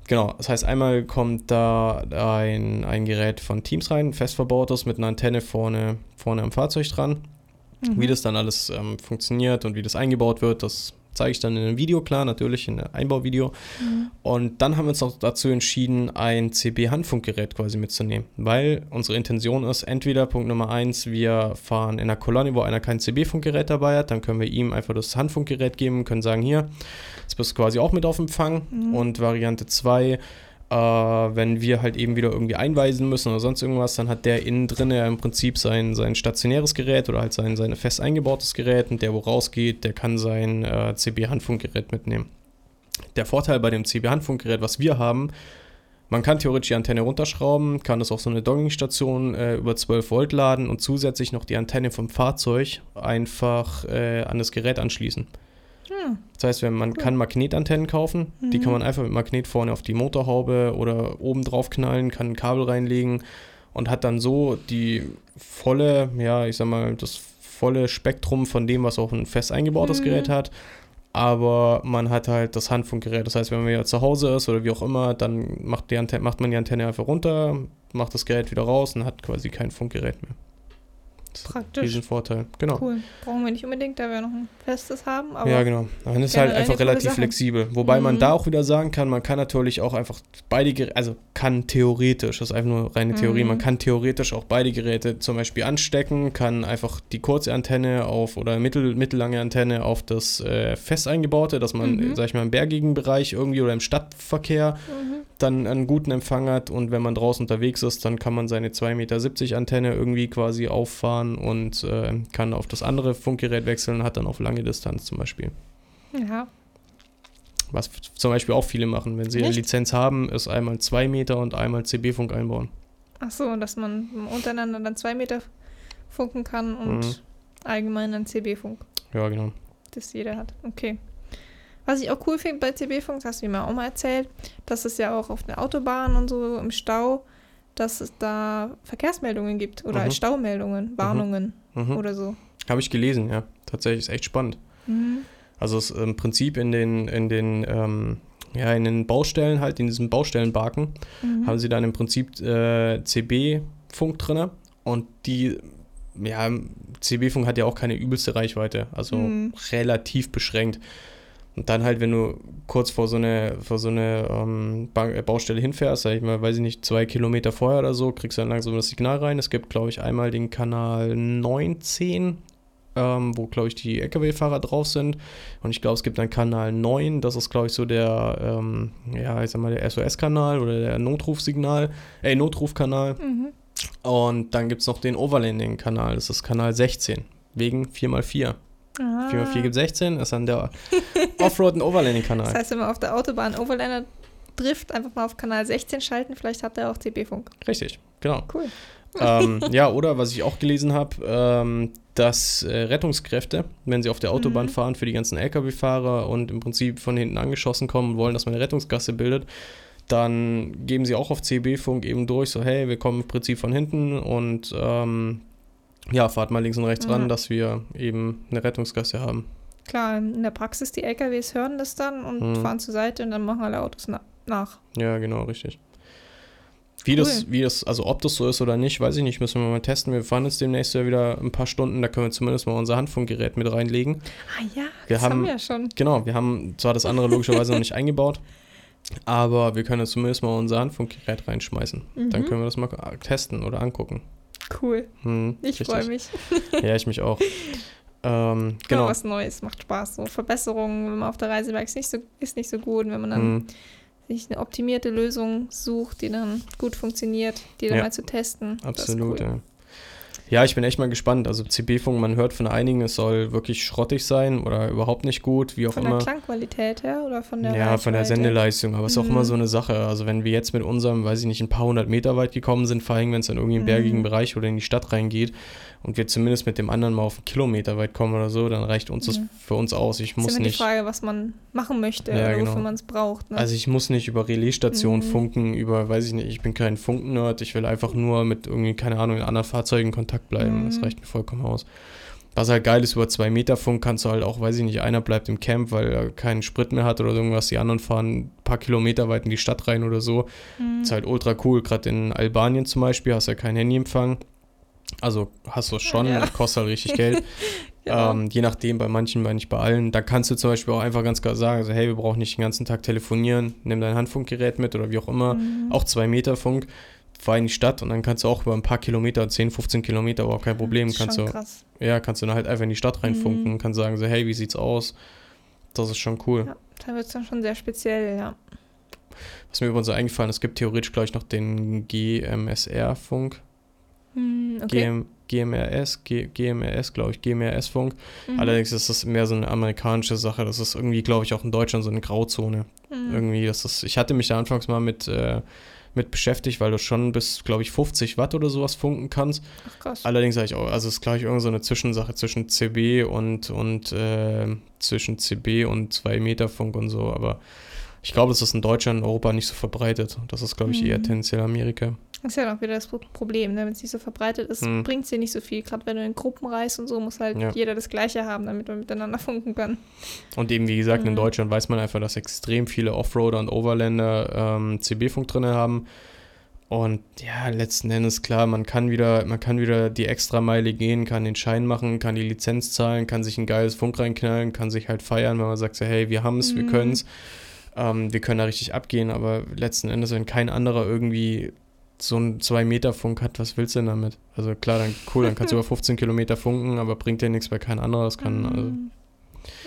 S1: Genau, das heißt, einmal kommt da ein, ein Gerät von Teams rein, fest verbautes, mit einer Antenne vorne, vorne am Fahrzeug dran.
S2: Mhm.
S1: Wie das dann alles ähm, funktioniert und wie das eingebaut wird, das zeige ich dann in einem Video, klar, natürlich in einem Einbauvideo.
S2: Mhm.
S1: Und dann haben wir uns noch dazu entschieden, ein CB-Handfunkgerät quasi mitzunehmen, weil unsere Intention ist, entweder Punkt Nummer eins, wir fahren in einer Kolonne, wo einer kein CB-Funkgerät dabei hat, dann können wir ihm einfach das Handfunkgerät geben, können sagen, hier, das bist du quasi auch mit auf Empfang.
S2: Mhm.
S1: Und Variante zwei, äh, wenn wir halt eben wieder irgendwie einweisen müssen oder sonst irgendwas, dann hat der innen drin ja im Prinzip sein, sein stationäres Gerät oder halt sein, sein fest eingebautes Gerät und der, wo rausgeht, der kann sein äh, CB-Handfunkgerät mitnehmen. Der Vorteil bei dem CB-Handfunkgerät, was wir haben, man kann theoretisch die Antenne runterschrauben, kann das auf so eine Dockingstation äh, über 12 Volt laden und zusätzlich noch die Antenne vom Fahrzeug einfach äh, an das Gerät anschließen.
S2: Hm.
S1: Das heißt, wenn man
S2: Cool.
S1: kann Magnetantennen kaufen, die
S2: Mhm.
S1: kann man einfach mit Magnet vorne auf die Motorhaube oder oben drauf knallen, kann ein Kabel reinlegen und hat dann so die volle, ja, ich sag mal, das volle Spektrum von dem, was auch ein fest eingebautes
S2: Mhm.
S1: Gerät hat. Aber man hat halt das Handfunkgerät. Das heißt, wenn man ja zu Hause ist oder wie auch immer, dann macht, die Antenne, macht man die Antenne einfach runter, macht das Gerät wieder raus und hat quasi kein Funkgerät mehr.
S2: Praktisch.
S1: Riesenvorteil. Genau.
S2: Cool. Brauchen wir nicht unbedingt, da wir noch ein festes haben. Aber
S1: ja, genau. Dann ist halt einfach relativ flexibel. Wobei man
S2: Mhm.
S1: da auch wieder sagen kann, man kann natürlich auch einfach beide Geräte, also kann theoretisch, das ist einfach nur reine Theorie,
S2: Mhm.
S1: man kann theoretisch auch beide Geräte zum Beispiel anstecken, kann einfach die kurze Antenne auf oder mittel, mittellange Antenne auf das äh, fest eingebaute, dass man,
S2: Mhm.
S1: sag ich mal, im bergigen Bereich irgendwie oder im Stadtverkehr
S2: Mhm.
S1: dann einen guten Empfang hat und wenn man draußen unterwegs ist, dann kann man seine 2,70 Meter Antenne irgendwie quasi auffahren und äh, kann auf das andere Funkgerät wechseln, hat dann auf lange Distanz zum Beispiel.
S2: Ja.
S1: Was zum Beispiel auch viele machen, wenn sie eine
S2: Echt?
S1: Lizenz haben, ist einmal 2 Meter und einmal CB-Funk einbauen.
S2: Ach so, dass man untereinander dann zwei Meter funken kann und
S1: Mhm.
S2: allgemein dann CB-Funk,
S1: Ja, genau.
S2: das jeder hat. Okay. Was ich auch cool finde bei CB-Funk, das hast du mir auch mal erzählt, dass es ja auch auf der Autobahn und so im Stau, dass es da Verkehrsmeldungen gibt oder
S1: Mhm.
S2: Staumeldungen, Warnungen
S1: Mhm.
S2: oder so.
S1: Habe ich gelesen, ja. Tatsächlich ist echt spannend.
S2: Mhm.
S1: Also es im Prinzip in den, in den, ähm, ja, in den Baustellen halt, in diesem Baustellenbarken,
S2: Mhm.
S1: haben sie dann im Prinzip äh, CB-Funk drin und die, ja, CB-Funk hat ja auch keine übelste Reichweite, also
S2: Mhm.
S1: relativ beschränkt. Und dann halt, wenn du kurz vor so eine, vor so eine ähm, äh, Baustelle hinfährst, sag ich mal, weiß ich nicht, zwei Kilometer vorher oder so, kriegst du dann langsam das Signal rein. Es gibt, glaube ich, einmal den Kanal 19, ähm, wo, glaube ich, die LKW-Fahrer drauf sind. Und ich glaube, es gibt einen Kanal 9, das ist, glaube ich, so der, ähm, ja, ich sag mal, der SOS-Kanal oder der Notrufsignal, äh, Notrufkanal.
S2: Mhm.
S1: Und dann gibt es noch den Overlanding-Kanal, das ist Kanal 16, wegen 4x4.
S2: Ah.
S1: 4x4 gibt 16, ist dann der Offroad- und
S2: Das
S1: Overlanding-Kanal.
S2: heißt, wenn man auf der Autobahn Overlander trifft, einfach mal auf Kanal 16 schalten, vielleicht hat er auch CB-Funk.
S1: Richtig, genau.
S2: Cool.
S1: ähm, ja, oder was ich auch gelesen habe, ähm, dass äh, Rettungskräfte, wenn sie auf der Autobahn
S2: Mhm.
S1: fahren, für die ganzen Lkw-Fahrer und im Prinzip von hinten angeschossen kommen und wollen, dass man eine Rettungsgasse bildet, dann geben sie auch auf CB-Funk eben durch, so hey, wir kommen im Prinzip von hinten und ähm, ja, fahrt mal links und rechts
S2: Ja.
S1: ran, dass wir eben eine Rettungsgasse haben.
S2: Klar, in der Praxis, die LKWs hören das dann und
S1: Mhm.
S2: fahren zur Seite und dann machen alle Autos na nach.
S1: Ja, genau, richtig. Wie,
S2: Cool.
S1: das, wie das, also ob das so ist oder nicht, weiß ich nicht, müssen wir mal testen. Wir fahren jetzt demnächst ja wieder ein paar Stunden, da können wir zumindest mal unser Handfunkgerät mit reinlegen.
S2: Ah ja,
S1: Wir
S2: das haben,
S1: haben-
S2: wir ja schon.
S1: Genau, wir haben zwar das andere logischerweise noch nicht eingebaut, aber wir können jetzt zumindest mal unser Handfunkgerät reinschmeißen. Dann
S2: Mhm.
S1: können wir das mal testen oder angucken.
S2: Cool.
S1: Hm,
S2: Ich freue mich.
S1: Ja, ich mich auch. Ähm,
S2: Genau.
S1: genau.
S2: was Neues, macht Spaß. So Verbesserungen, wenn man auf der Reise war, ist nicht so, ist nicht so gut. Und wenn man dann
S1: Hm,
S2: sich eine optimierte Lösung sucht, die dann gut funktioniert, die dann
S1: Ja.
S2: mal zu testen.
S1: absolut,
S2: cool.
S1: ja. Ja, ich bin echt mal gespannt. Also CB-Funk, man hört von einigen, es soll wirklich schrottig sein oder überhaupt nicht gut, wie auch
S2: Von
S1: immer.
S2: der Klangqualität her oder von der
S1: Ja, von der
S2: Reichweite?
S1: Sendeleistung, aber es ist auch
S2: Mhm.
S1: immer so eine Sache. Also wenn wir jetzt mit unserem, weiß ich nicht, ein paar hundert Meter weit gekommen sind, vor allem wenn es in irgendwie einen bergigen
S2: Mhm.
S1: Bereich oder in die Stadt reingeht und wir zumindest mit dem anderen mal auf einen Kilometer weit kommen oder so, dann reicht uns das
S2: Ja.
S1: für uns aus. Ich
S2: Ist
S1: muss
S2: immer die
S1: nicht,
S2: Frage, was man machen möchte
S1: Ja,
S2: oder
S1: genau.
S2: wofür man es braucht. Ne?
S1: also ich muss nicht über Relaisstationen
S2: Mhm.
S1: funken, über, weiß ich nicht, ich bin kein Funknerd, ich will einfach nur mit irgendwie, keine Ahnung, in anderen Fahrzeugen in Kontakt bleiben. Das
S2: Mhm.
S1: reicht mir vollkommen aus. Was halt geil ist, über zwei Meter Funk kannst du halt auch, weiß ich nicht, einer bleibt im Camp, weil er keinen Sprit mehr hat oder irgendwas, die anderen fahren ein paar Kilometer weit in die Stadt rein oder so.
S2: Mhm.
S1: Ist halt ultra cool. Gerade in Albanien zum Beispiel hast du ja kein Handyempfang. Also hast du es schon,
S2: Ja.
S1: kostet halt richtig Geld.
S2: Genau.
S1: ähm, je nachdem, bei manchen, bei nicht bei allen. Da kannst du zum Beispiel auch einfach ganz klar sagen, also, hey, wir brauchen nicht den ganzen Tag telefonieren, nimm dein Handfunkgerät mit oder wie auch immer.
S2: Mhm.
S1: Auch zwei Meter Funk, fahr in die Stadt und dann kannst du auch über ein paar Kilometer, 10, 15 Kilometer, aber auch kein Problem, kannst du,
S2: krass.
S1: ja, kannst du dann halt einfach in die Stadt reinfunken
S2: Mhm.
S1: und kannst sagen, so, hey, wie sieht's aus? Das ist schon cool.
S2: Ja, da wird es dann schon sehr speziell, ja.
S1: Was mir übrigens so eingefallen ist, es gibt theoretisch, glaube ich, noch den GMSR-Funk.
S2: Mhm, okay.
S1: GM, GMRS, G, GMRS, glaube ich, GMRS-Funk.
S2: Mhm.
S1: Allerdings ist das mehr so eine amerikanische Sache. Das ist irgendwie, glaube ich, auch in Deutschland so eine Grauzone.
S2: Mhm.
S1: Irgendwie, das ist, ich hatte mich da anfangs mal mit, äh, mit beschäftigt, weil du schon bis, glaube ich, 50 Watt oder sowas funken kannst.
S2: Ach krass.
S1: Allerdings sage ich auch, also es ist, glaube ich, irgend so eine Zwischensache zwischen CB und, und äh, zwischen CB und 2 Meter Funk und so, aber ich glaube, das ist in Deutschland und Europa nicht so verbreitet. Das ist, glaube ich, eher
S2: Mhm.
S1: tendenziell Amerika.
S2: Das ist ja noch wieder das Pro- Problem, ne? wenn es nicht so verbreitet ist,
S1: Mhm.
S2: bringt es dir nicht so viel. Gerade wenn du in Gruppen reist und so, muss halt
S1: Ja.
S2: jeder das Gleiche haben, damit man miteinander funken kann.
S1: Und eben, wie gesagt, in
S2: Mhm.
S1: Deutschland weiß man einfach, dass extrem viele Offroader und Overländer ähm, CB-Funk drin haben. Und ja, letzten Endes klar, man kann wieder, man kann wieder die Extrameile gehen, kann den Schein machen, kann die Lizenz zahlen, kann sich ein geiles Funk reinknallen, kann sich halt feiern, wenn man sagt so, hey, wir haben es, wir
S2: Mhm.
S1: können es, ähm, wir können da richtig abgehen, aber letzten Endes, wenn kein anderer irgendwie so einen 2-Meter-Funk hat, was willst du denn damit? Also klar, dann cool, dann kannst du über 15 Kilometer funken, aber bringt dir nichts, weil kein anderer das kann. Also,
S2: Mhm.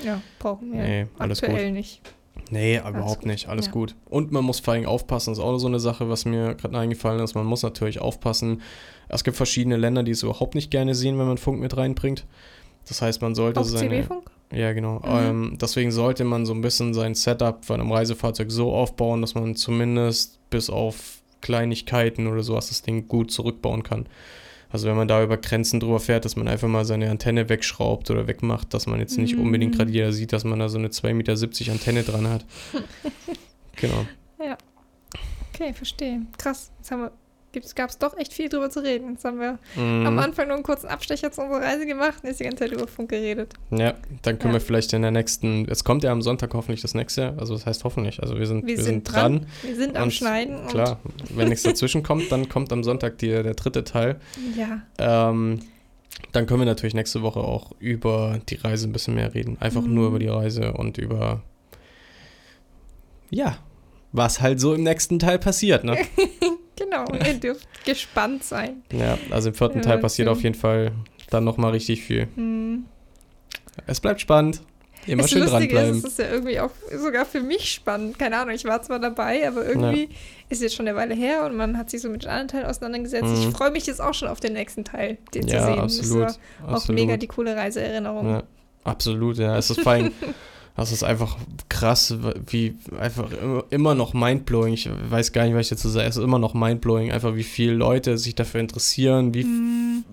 S2: Ja, brauchen wir
S1: nee, alles gut.
S2: aktuell nicht.
S1: Nee, überhaupt
S2: gut,
S1: nicht. Alles
S2: ja.
S1: gut. Und man muss vor allem aufpassen. Das ist auch so eine Sache, was mir gerade eingefallen ist. Man muss natürlich aufpassen. Es gibt verschiedene Länder, die es überhaupt nicht gerne sehen, wenn man Funk mit reinbringt. Das heißt, man sollte
S2: Auf
S1: seine.
S2: CB-Funk?
S1: Ja, genau.
S2: Mhm.
S1: Ähm, deswegen sollte man so ein bisschen sein Setup von einem Reisefahrzeug so aufbauen, dass man zumindest bis auf Kleinigkeiten oder sowas das Ding gut zurückbauen kann. Also wenn man da über Grenzen drüber fährt, dass man einfach mal seine Antenne wegschraubt oder wegmacht, dass man jetzt nicht
S2: Mhm.
S1: unbedingt gerade jeder sieht, dass man da so eine 2,70 Meter Antenne dran hat. genau.
S2: Okay, verstehe. Krass. Jetzt haben wir, gab es doch echt viel drüber zu reden. Jetzt haben wir
S1: Mhm.
S2: am Anfang nur einen kurzen Abstecher zu unserer Reise gemacht und jetzt die ganze Zeit über Funk geredet.
S1: Ja, dann können
S2: Ja.
S1: wir vielleicht in der nächsten, es kommt ja am Sonntag hoffentlich das nächste, also das heißt hoffentlich, also wir sind,
S2: Wir,
S1: wir
S2: sind,
S1: sind dran.
S2: Wir sind am Schneiden.
S1: Klar, wenn nichts dazwischen kommt, dann kommt am Sonntag die, der dritte Teil.
S2: Ja.
S1: Ähm, dann können wir natürlich nächste Woche auch über die Reise ein bisschen mehr reden. Einfach
S2: Mhm.
S1: nur über die Reise und über, ja, was halt so im nächsten Teil passiert, ne?
S2: Genau. Ihr dürft gespannt sein.
S1: ja, also im vierten
S2: Ja,
S1: Teil passiert auf jeden Fall dann nochmal richtig viel.
S2: Hm.
S1: Es bleibt spannend. Immer
S2: das
S1: schön
S2: Lustige
S1: dranbleiben.
S2: ist, es ist ja irgendwie auch sogar für mich spannend. Keine Ahnung, ich war zwar dabei, aber irgendwie ist jetzt schon eine Weile her und man hat sich so mit den anderen Teilen auseinandergesetzt.
S1: Mhm.
S2: Ich freue mich jetzt auch schon auf den nächsten Teil, den
S1: ja,
S2: zu sehen.
S1: absolut.
S2: Das war auch
S1: absolut.
S2: mega die coole Reiseerinnerung.
S1: Ja, absolut, ja. Es ist vor allem, das ist einfach krass, wie einfach immer- noch mindblowing. Ich weiß gar nicht, was ich dazu sage. Es ist immer noch mindblowing, einfach wie viele Leute sich dafür interessieren, wie
S2: Mhm.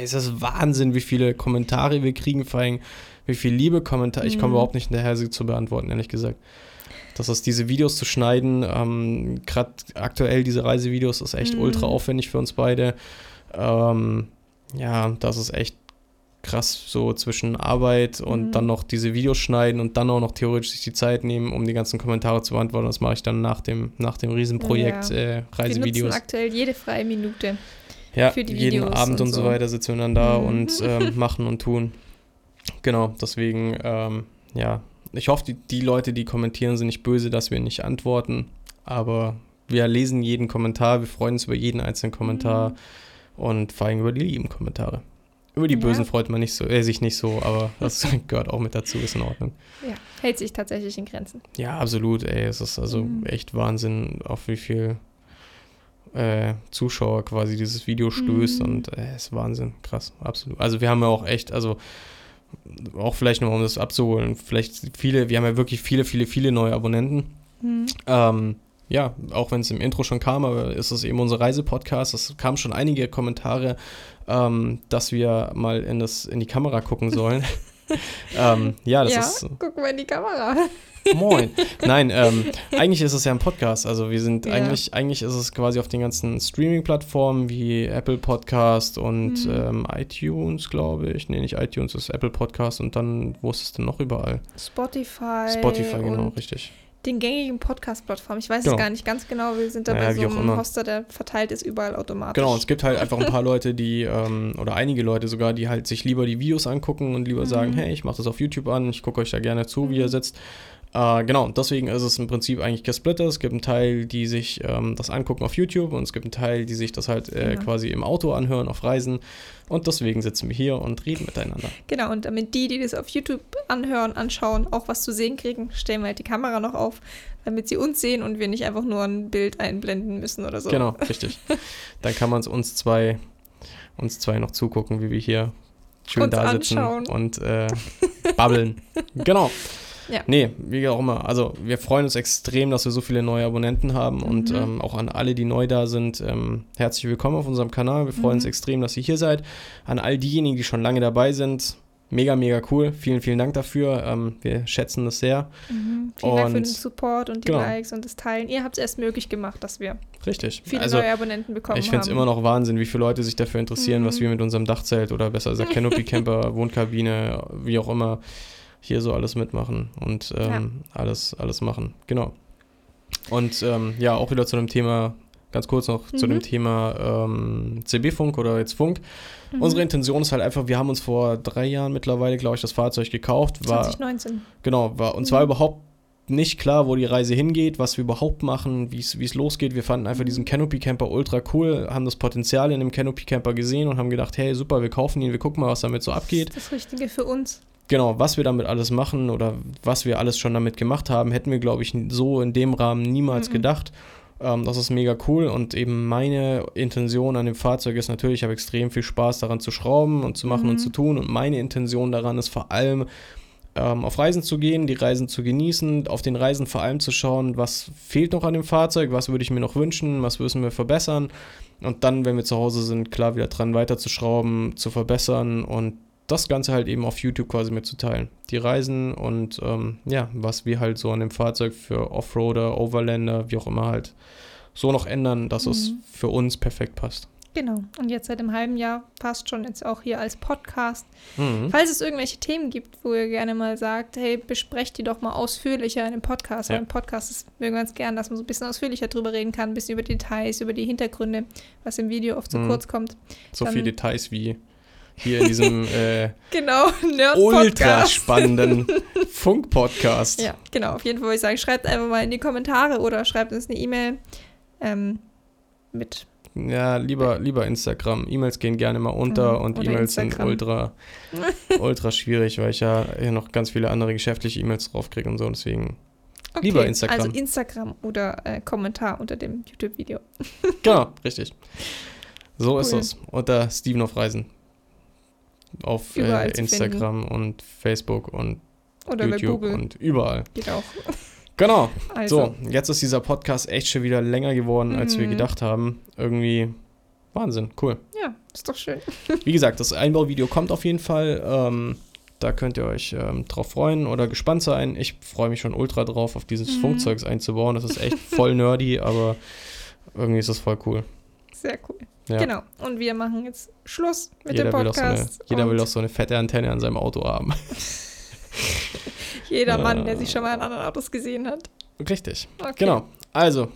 S1: es ist Wahnsinn, wie viele Kommentare wir kriegen, vor allem wie viel liebe Kommentare. Ich komme
S2: Mhm.
S1: überhaupt nicht hinterher, sie zu beantworten, ehrlich gesagt. Das ist diese Videos zu schneiden, ähm, gerade aktuell diese Reisevideos ist echt
S2: Mhm.
S1: ultra aufwendig für uns beide. Ähm, ja, das ist echt krass, so zwischen Arbeit und
S2: Mhm.
S1: dann noch diese Videos schneiden und dann auch noch theoretisch sich die Zeit nehmen, um die ganzen Kommentare zu beantworten. Das mache ich dann nach dem, nach dem Riesenprojekt
S2: Ja.
S1: äh,
S2: Wir nutzen
S1: Reisevideos.
S2: aktuell jede freie Minute.
S1: Ja,
S2: für die
S1: jeden
S2: Videos
S1: Abend und
S2: und
S1: so
S2: so.
S1: weiter sitzen wir dann da
S2: Mhm.
S1: und ähm, machen und tun. Genau, deswegen, ähm, ja, ich hoffe, die, die Leute, die kommentieren, sind nicht böse, dass wir nicht antworten, aber wir lesen jeden Kommentar, wir freuen uns über jeden einzelnen Kommentar
S2: Mhm.
S1: und vor allem über die lieben Kommentare. Über die
S2: Ja.
S1: Bösen freut man nicht so, äh, sich nicht so, aber das gehört auch mit dazu, ist in Ordnung.
S2: Ja, hält sich tatsächlich in Grenzen.
S1: Ja, absolut, ey, es ist also
S2: Mhm.
S1: echt Wahnsinn, auf wie viel, äh, Zuschauer quasi dieses Video stößt
S2: Mhm.
S1: und äh, ist Wahnsinn, krass, absolut. Also wir haben ja auch echt, also auch vielleicht noch, um das abzuholen, vielleicht viele, wir haben ja wirklich viele, viele, viele neue Abonnenten.
S2: Mhm.
S1: Ähm, ja, auch wenn es im Intro schon kam, aber ist es eben unser Reisepodcast. Es kamen schon einige Kommentare, ähm, dass wir mal in, das, in die Kamera gucken sollen. ähm, ja, das
S2: ja,
S1: ist.
S2: guck mal in die Kamera.
S1: Moin. Nein, ähm, eigentlich ist es ja ein Podcast. Also wir sind
S2: Ja.
S1: eigentlich, eigentlich ist es quasi auf den ganzen Streaming-Plattformen wie Apple Podcast und
S2: Mhm.
S1: ähm, iTunes, glaube ich. Nee, nicht iTunes, das ist Apple Podcast und dann, wo ist es denn noch überall?
S2: Spotify.
S1: Spotify, genau, richtig.
S2: Den gängigen Podcast-Plattformen. Ich weiß
S1: Genau.
S2: es gar nicht ganz genau. Wir sind da
S1: Naja,
S2: bei so einem. Hoster, der verteilt ist überall automatisch.
S1: Genau, es gibt halt einfach ein paar Leute, die, ähm, oder einige Leute sogar, die halt sich lieber die Videos angucken und lieber
S2: Mhm.
S1: sagen, hey, ich mache das auf YouTube an, ich gucke euch da gerne zu, wie ihr
S2: Mhm.
S1: sitzt. Äh, genau, deswegen ist es im Prinzip eigentlich gesplittert. Es gibt einen Teil, die sich ähm, das angucken auf YouTube und es gibt einen Teil, die sich das halt äh,
S2: Genau.
S1: quasi im Auto anhören, auf Reisen. Und deswegen sitzen wir hier und reden miteinander.
S2: Genau, und damit die, die das auf YouTube anhören, anschauen, auch was zu sehen kriegen, stellen wir halt die Kamera noch auf, damit sie uns sehen und wir nicht einfach nur ein Bild einblenden müssen oder so.
S1: Genau, richtig. Dann kann man es uns zwei, uns zwei noch zugucken, wie wir hier schön
S2: Uns
S1: da sitzen
S2: anschauen.
S1: und äh, babbeln. genau.
S2: Ja.
S1: Nee, wie auch immer. Also wir freuen uns extrem, dass wir so viele neue Abonnenten haben und
S2: Mhm.
S1: ähm, auch an alle, die neu da sind, ähm, herzlich willkommen auf unserem Kanal. Wir freuen uns
S2: Mhm.
S1: extrem, dass ihr hier seid. An all diejenigen, die schon lange dabei sind, mega, mega cool. Vielen, vielen Dank dafür. Ähm, wir schätzen das sehr.
S2: Mhm. Vielen Dank für den
S1: Und-
S2: Support und die
S1: genau.
S2: Likes und das Teilen. Ihr habt es erst möglich gemacht, dass wir
S1: Richtig.
S2: viele
S1: also
S2: neue Abonnenten bekommen
S1: ich finde es immer noch Wahnsinn, wie viele Leute sich dafür interessieren, was
S2: Mhm.
S1: wir mit unserem Dachzelt oder besser gesagt Canopy Camper, Wohnkabine, wie auch immer, hier so alles mitmachen und ähm, alles, alles machen. Genau. Und ähm, ja, auch wieder zu dem Thema, ganz kurz noch zu
S2: Mhm.
S1: dem Thema ähm, CB-Funk oder jetzt Funk.
S2: Mhm.
S1: Unsere Intention ist halt einfach, wir haben uns vor drei Jahren mittlerweile, glaube ich, das Fahrzeug gekauft. War,
S2: 2019.
S1: Genau, war uns war
S2: Mhm.
S1: überhaupt nicht klar, wo die Reise hingeht, was wir überhaupt machen, wie es wie es losgeht. Wir fanden einfach
S2: Mhm.
S1: diesen Canopy Camper ultra cool, haben das Potenzial in dem Canopy Camper gesehen und haben gedacht, hey, super, wir kaufen ihn, wir gucken mal, was damit so abgeht.
S2: Das Richtige für uns.
S1: Genau, was wir damit alles machen oder was wir alles schon damit gemacht haben, hätten wir, glaube ich, so in dem Rahmen niemals
S2: Mhm.
S1: gedacht. Ähm, das ist mega cool und eben meine Intention an dem Fahrzeug ist natürlich, ich habe extrem viel Spaß daran zu schrauben und zu machen
S2: Mhm.
S1: und zu tun und meine Intention daran ist vor allem, ähm, auf Reisen zu gehen, die Reisen zu genießen, auf den Reisen vor allem zu schauen, was fehlt noch an dem Fahrzeug, was würde ich mir noch wünschen, was müssen wir verbessern und dann, wenn wir zu Hause sind, klar wieder dran weiterzuschrauben, zu verbessern und das Ganze halt eben auf YouTube quasi mitzuteilen. Die Reisen und ähm, ja, was wir halt so an dem Fahrzeug für Offroader, Overlander, wie auch immer halt so noch ändern, dass es
S2: Mhm.
S1: für uns perfekt passt.
S2: Genau. Und jetzt seit einem halben Jahr passt schon jetzt auch hier als Podcast.
S1: Mhm.
S2: Falls es irgendwelche Themen gibt, wo ihr gerne mal sagt, hey, besprecht die doch mal ausführlicher in dem Podcast.
S1: Ja.
S2: Weil im Podcast ist, mögen wir ganz gern, dass man so ein bisschen ausführlicher drüber reden kann, ein bisschen über die Details, über die Hintergründe, was im Video oft zu
S1: Mhm.
S2: kurz kommt.
S1: So viele Details wie hier in diesem äh,
S2: Genau,
S1: ultra spannenden Funk-Podcast.
S2: Ja, genau. Auf jeden Fall würde ich sagen, schreibt einfach mal in die Kommentare oder schreibt uns eine E-Mail ähm, mit.
S1: Ja, lieber, lieber Instagram. E-Mails gehen gerne mal unter
S2: Mhm,
S1: und E-Mails sind ultra, ultra schwierig, weil ich ja hier noch ganz viele andere geschäftliche E-Mails draufkriege und so. Deswegen,
S2: Okay,
S1: Lieber Instagram.
S2: Also Instagram oder äh, Kommentar unter dem YouTube-Video.
S1: genau, richtig. So ist
S2: Cool.
S1: es. Unter Steven auf Reisen. Auf äh, Instagram und Facebook und
S2: Oder
S1: YouTube
S2: Google.
S1: und überall.
S2: Geht auch.
S1: Genau.
S2: Also,
S1: So, jetzt ist dieser Podcast echt schon wieder länger geworden, als wir
S2: Mhm.
S1: gedacht haben. Irgendwie Wahnsinn, cool.
S2: ja, ist doch schön.
S1: Wie gesagt, das Einbauvideo kommt auf jeden Fall. Ähm, da könnt ihr euch ähm, drauf freuen oder gespannt sein. Ich freue mich schon ultra drauf, auf dieses
S2: Mhm.
S1: Funkzeugs einzubauen. Das ist echt voll nerdy, aber irgendwie ist das voll cool.
S2: Sehr cool.
S1: Ja.
S2: Genau. Und wir machen jetzt Schluss mit
S1: Jeder,
S2: dem
S1: will auch so eine,
S2: Podcast.
S1: jeder will auch so eine fette Antenne an seinem Auto haben.
S2: jeder Mann, der sich schon mal in anderen Autos gesehen hat.
S1: Richtig.
S2: Okay.
S1: Genau. Also,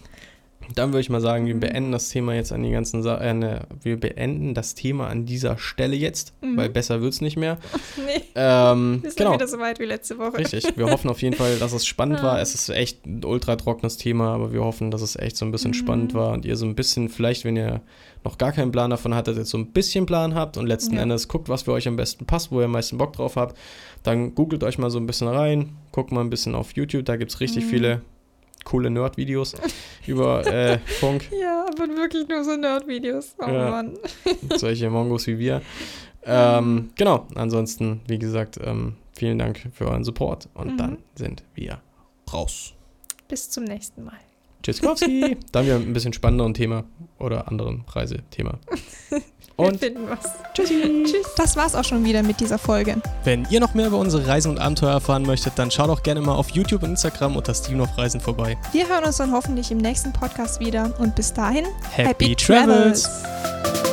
S1: dann würde ich mal sagen, wir
S2: Mhm.
S1: beenden das Thema jetzt an die ganzen Sa äh, ne, wir beenden das Thema an dieser Stelle jetzt,
S2: Mhm.
S1: weil besser wird es nicht mehr.
S2: Nee,
S1: Ähm,
S2: wir sind
S1: genau.
S2: wieder so weit wie letzte Woche.
S1: Richtig. Wir hoffen auf jeden Fall, dass es spannend
S2: Ah.
S1: war. Es ist echt ein ultra trockenes Thema, aber wir hoffen, dass es echt so ein bisschen
S2: Mhm.
S1: spannend war und ihr so ein bisschen, vielleicht, wenn ihr noch gar keinen Plan davon hattet, jetzt so ein bisschen Plan habt und letzten
S2: Ja.
S1: Endes guckt, was für euch am besten passt, wo ihr am meisten Bock drauf habt, dann googelt euch mal so ein bisschen rein, guckt mal ein bisschen auf YouTube, da gibt es richtig
S2: Mhm.
S1: viele coole Nerd-Videos über äh, Funk.
S2: Ja, aber wirklich nur so Nerd-Videos. Oh
S1: Ja.
S2: Mann.
S1: solche Mongos wie wir. Ähm, genau, ansonsten, wie gesagt, ähm, vielen Dank für euren Support und
S2: Mhm.
S1: dann sind wir raus.
S2: Bis zum nächsten Mal.
S1: Tschüssikowski. dann wieder mit ein bisschen spannenderen Thema oder anderem Reisethema.
S2: Wir
S1: Und
S2: finden was.
S1: tschüssi.
S2: Tschüss.
S3: Das war's auch schon wieder mit dieser Folge.
S1: Wenn ihr noch mehr über unsere Reisen und Abenteuer erfahren möchtet, dann schaut auch gerne mal auf YouTube und Instagram unter Steven auf Reisen vorbei.
S3: Wir hören uns dann hoffentlich im nächsten Podcast wieder und bis dahin
S1: Happy,
S3: Happy
S1: Travels.
S3: Travels.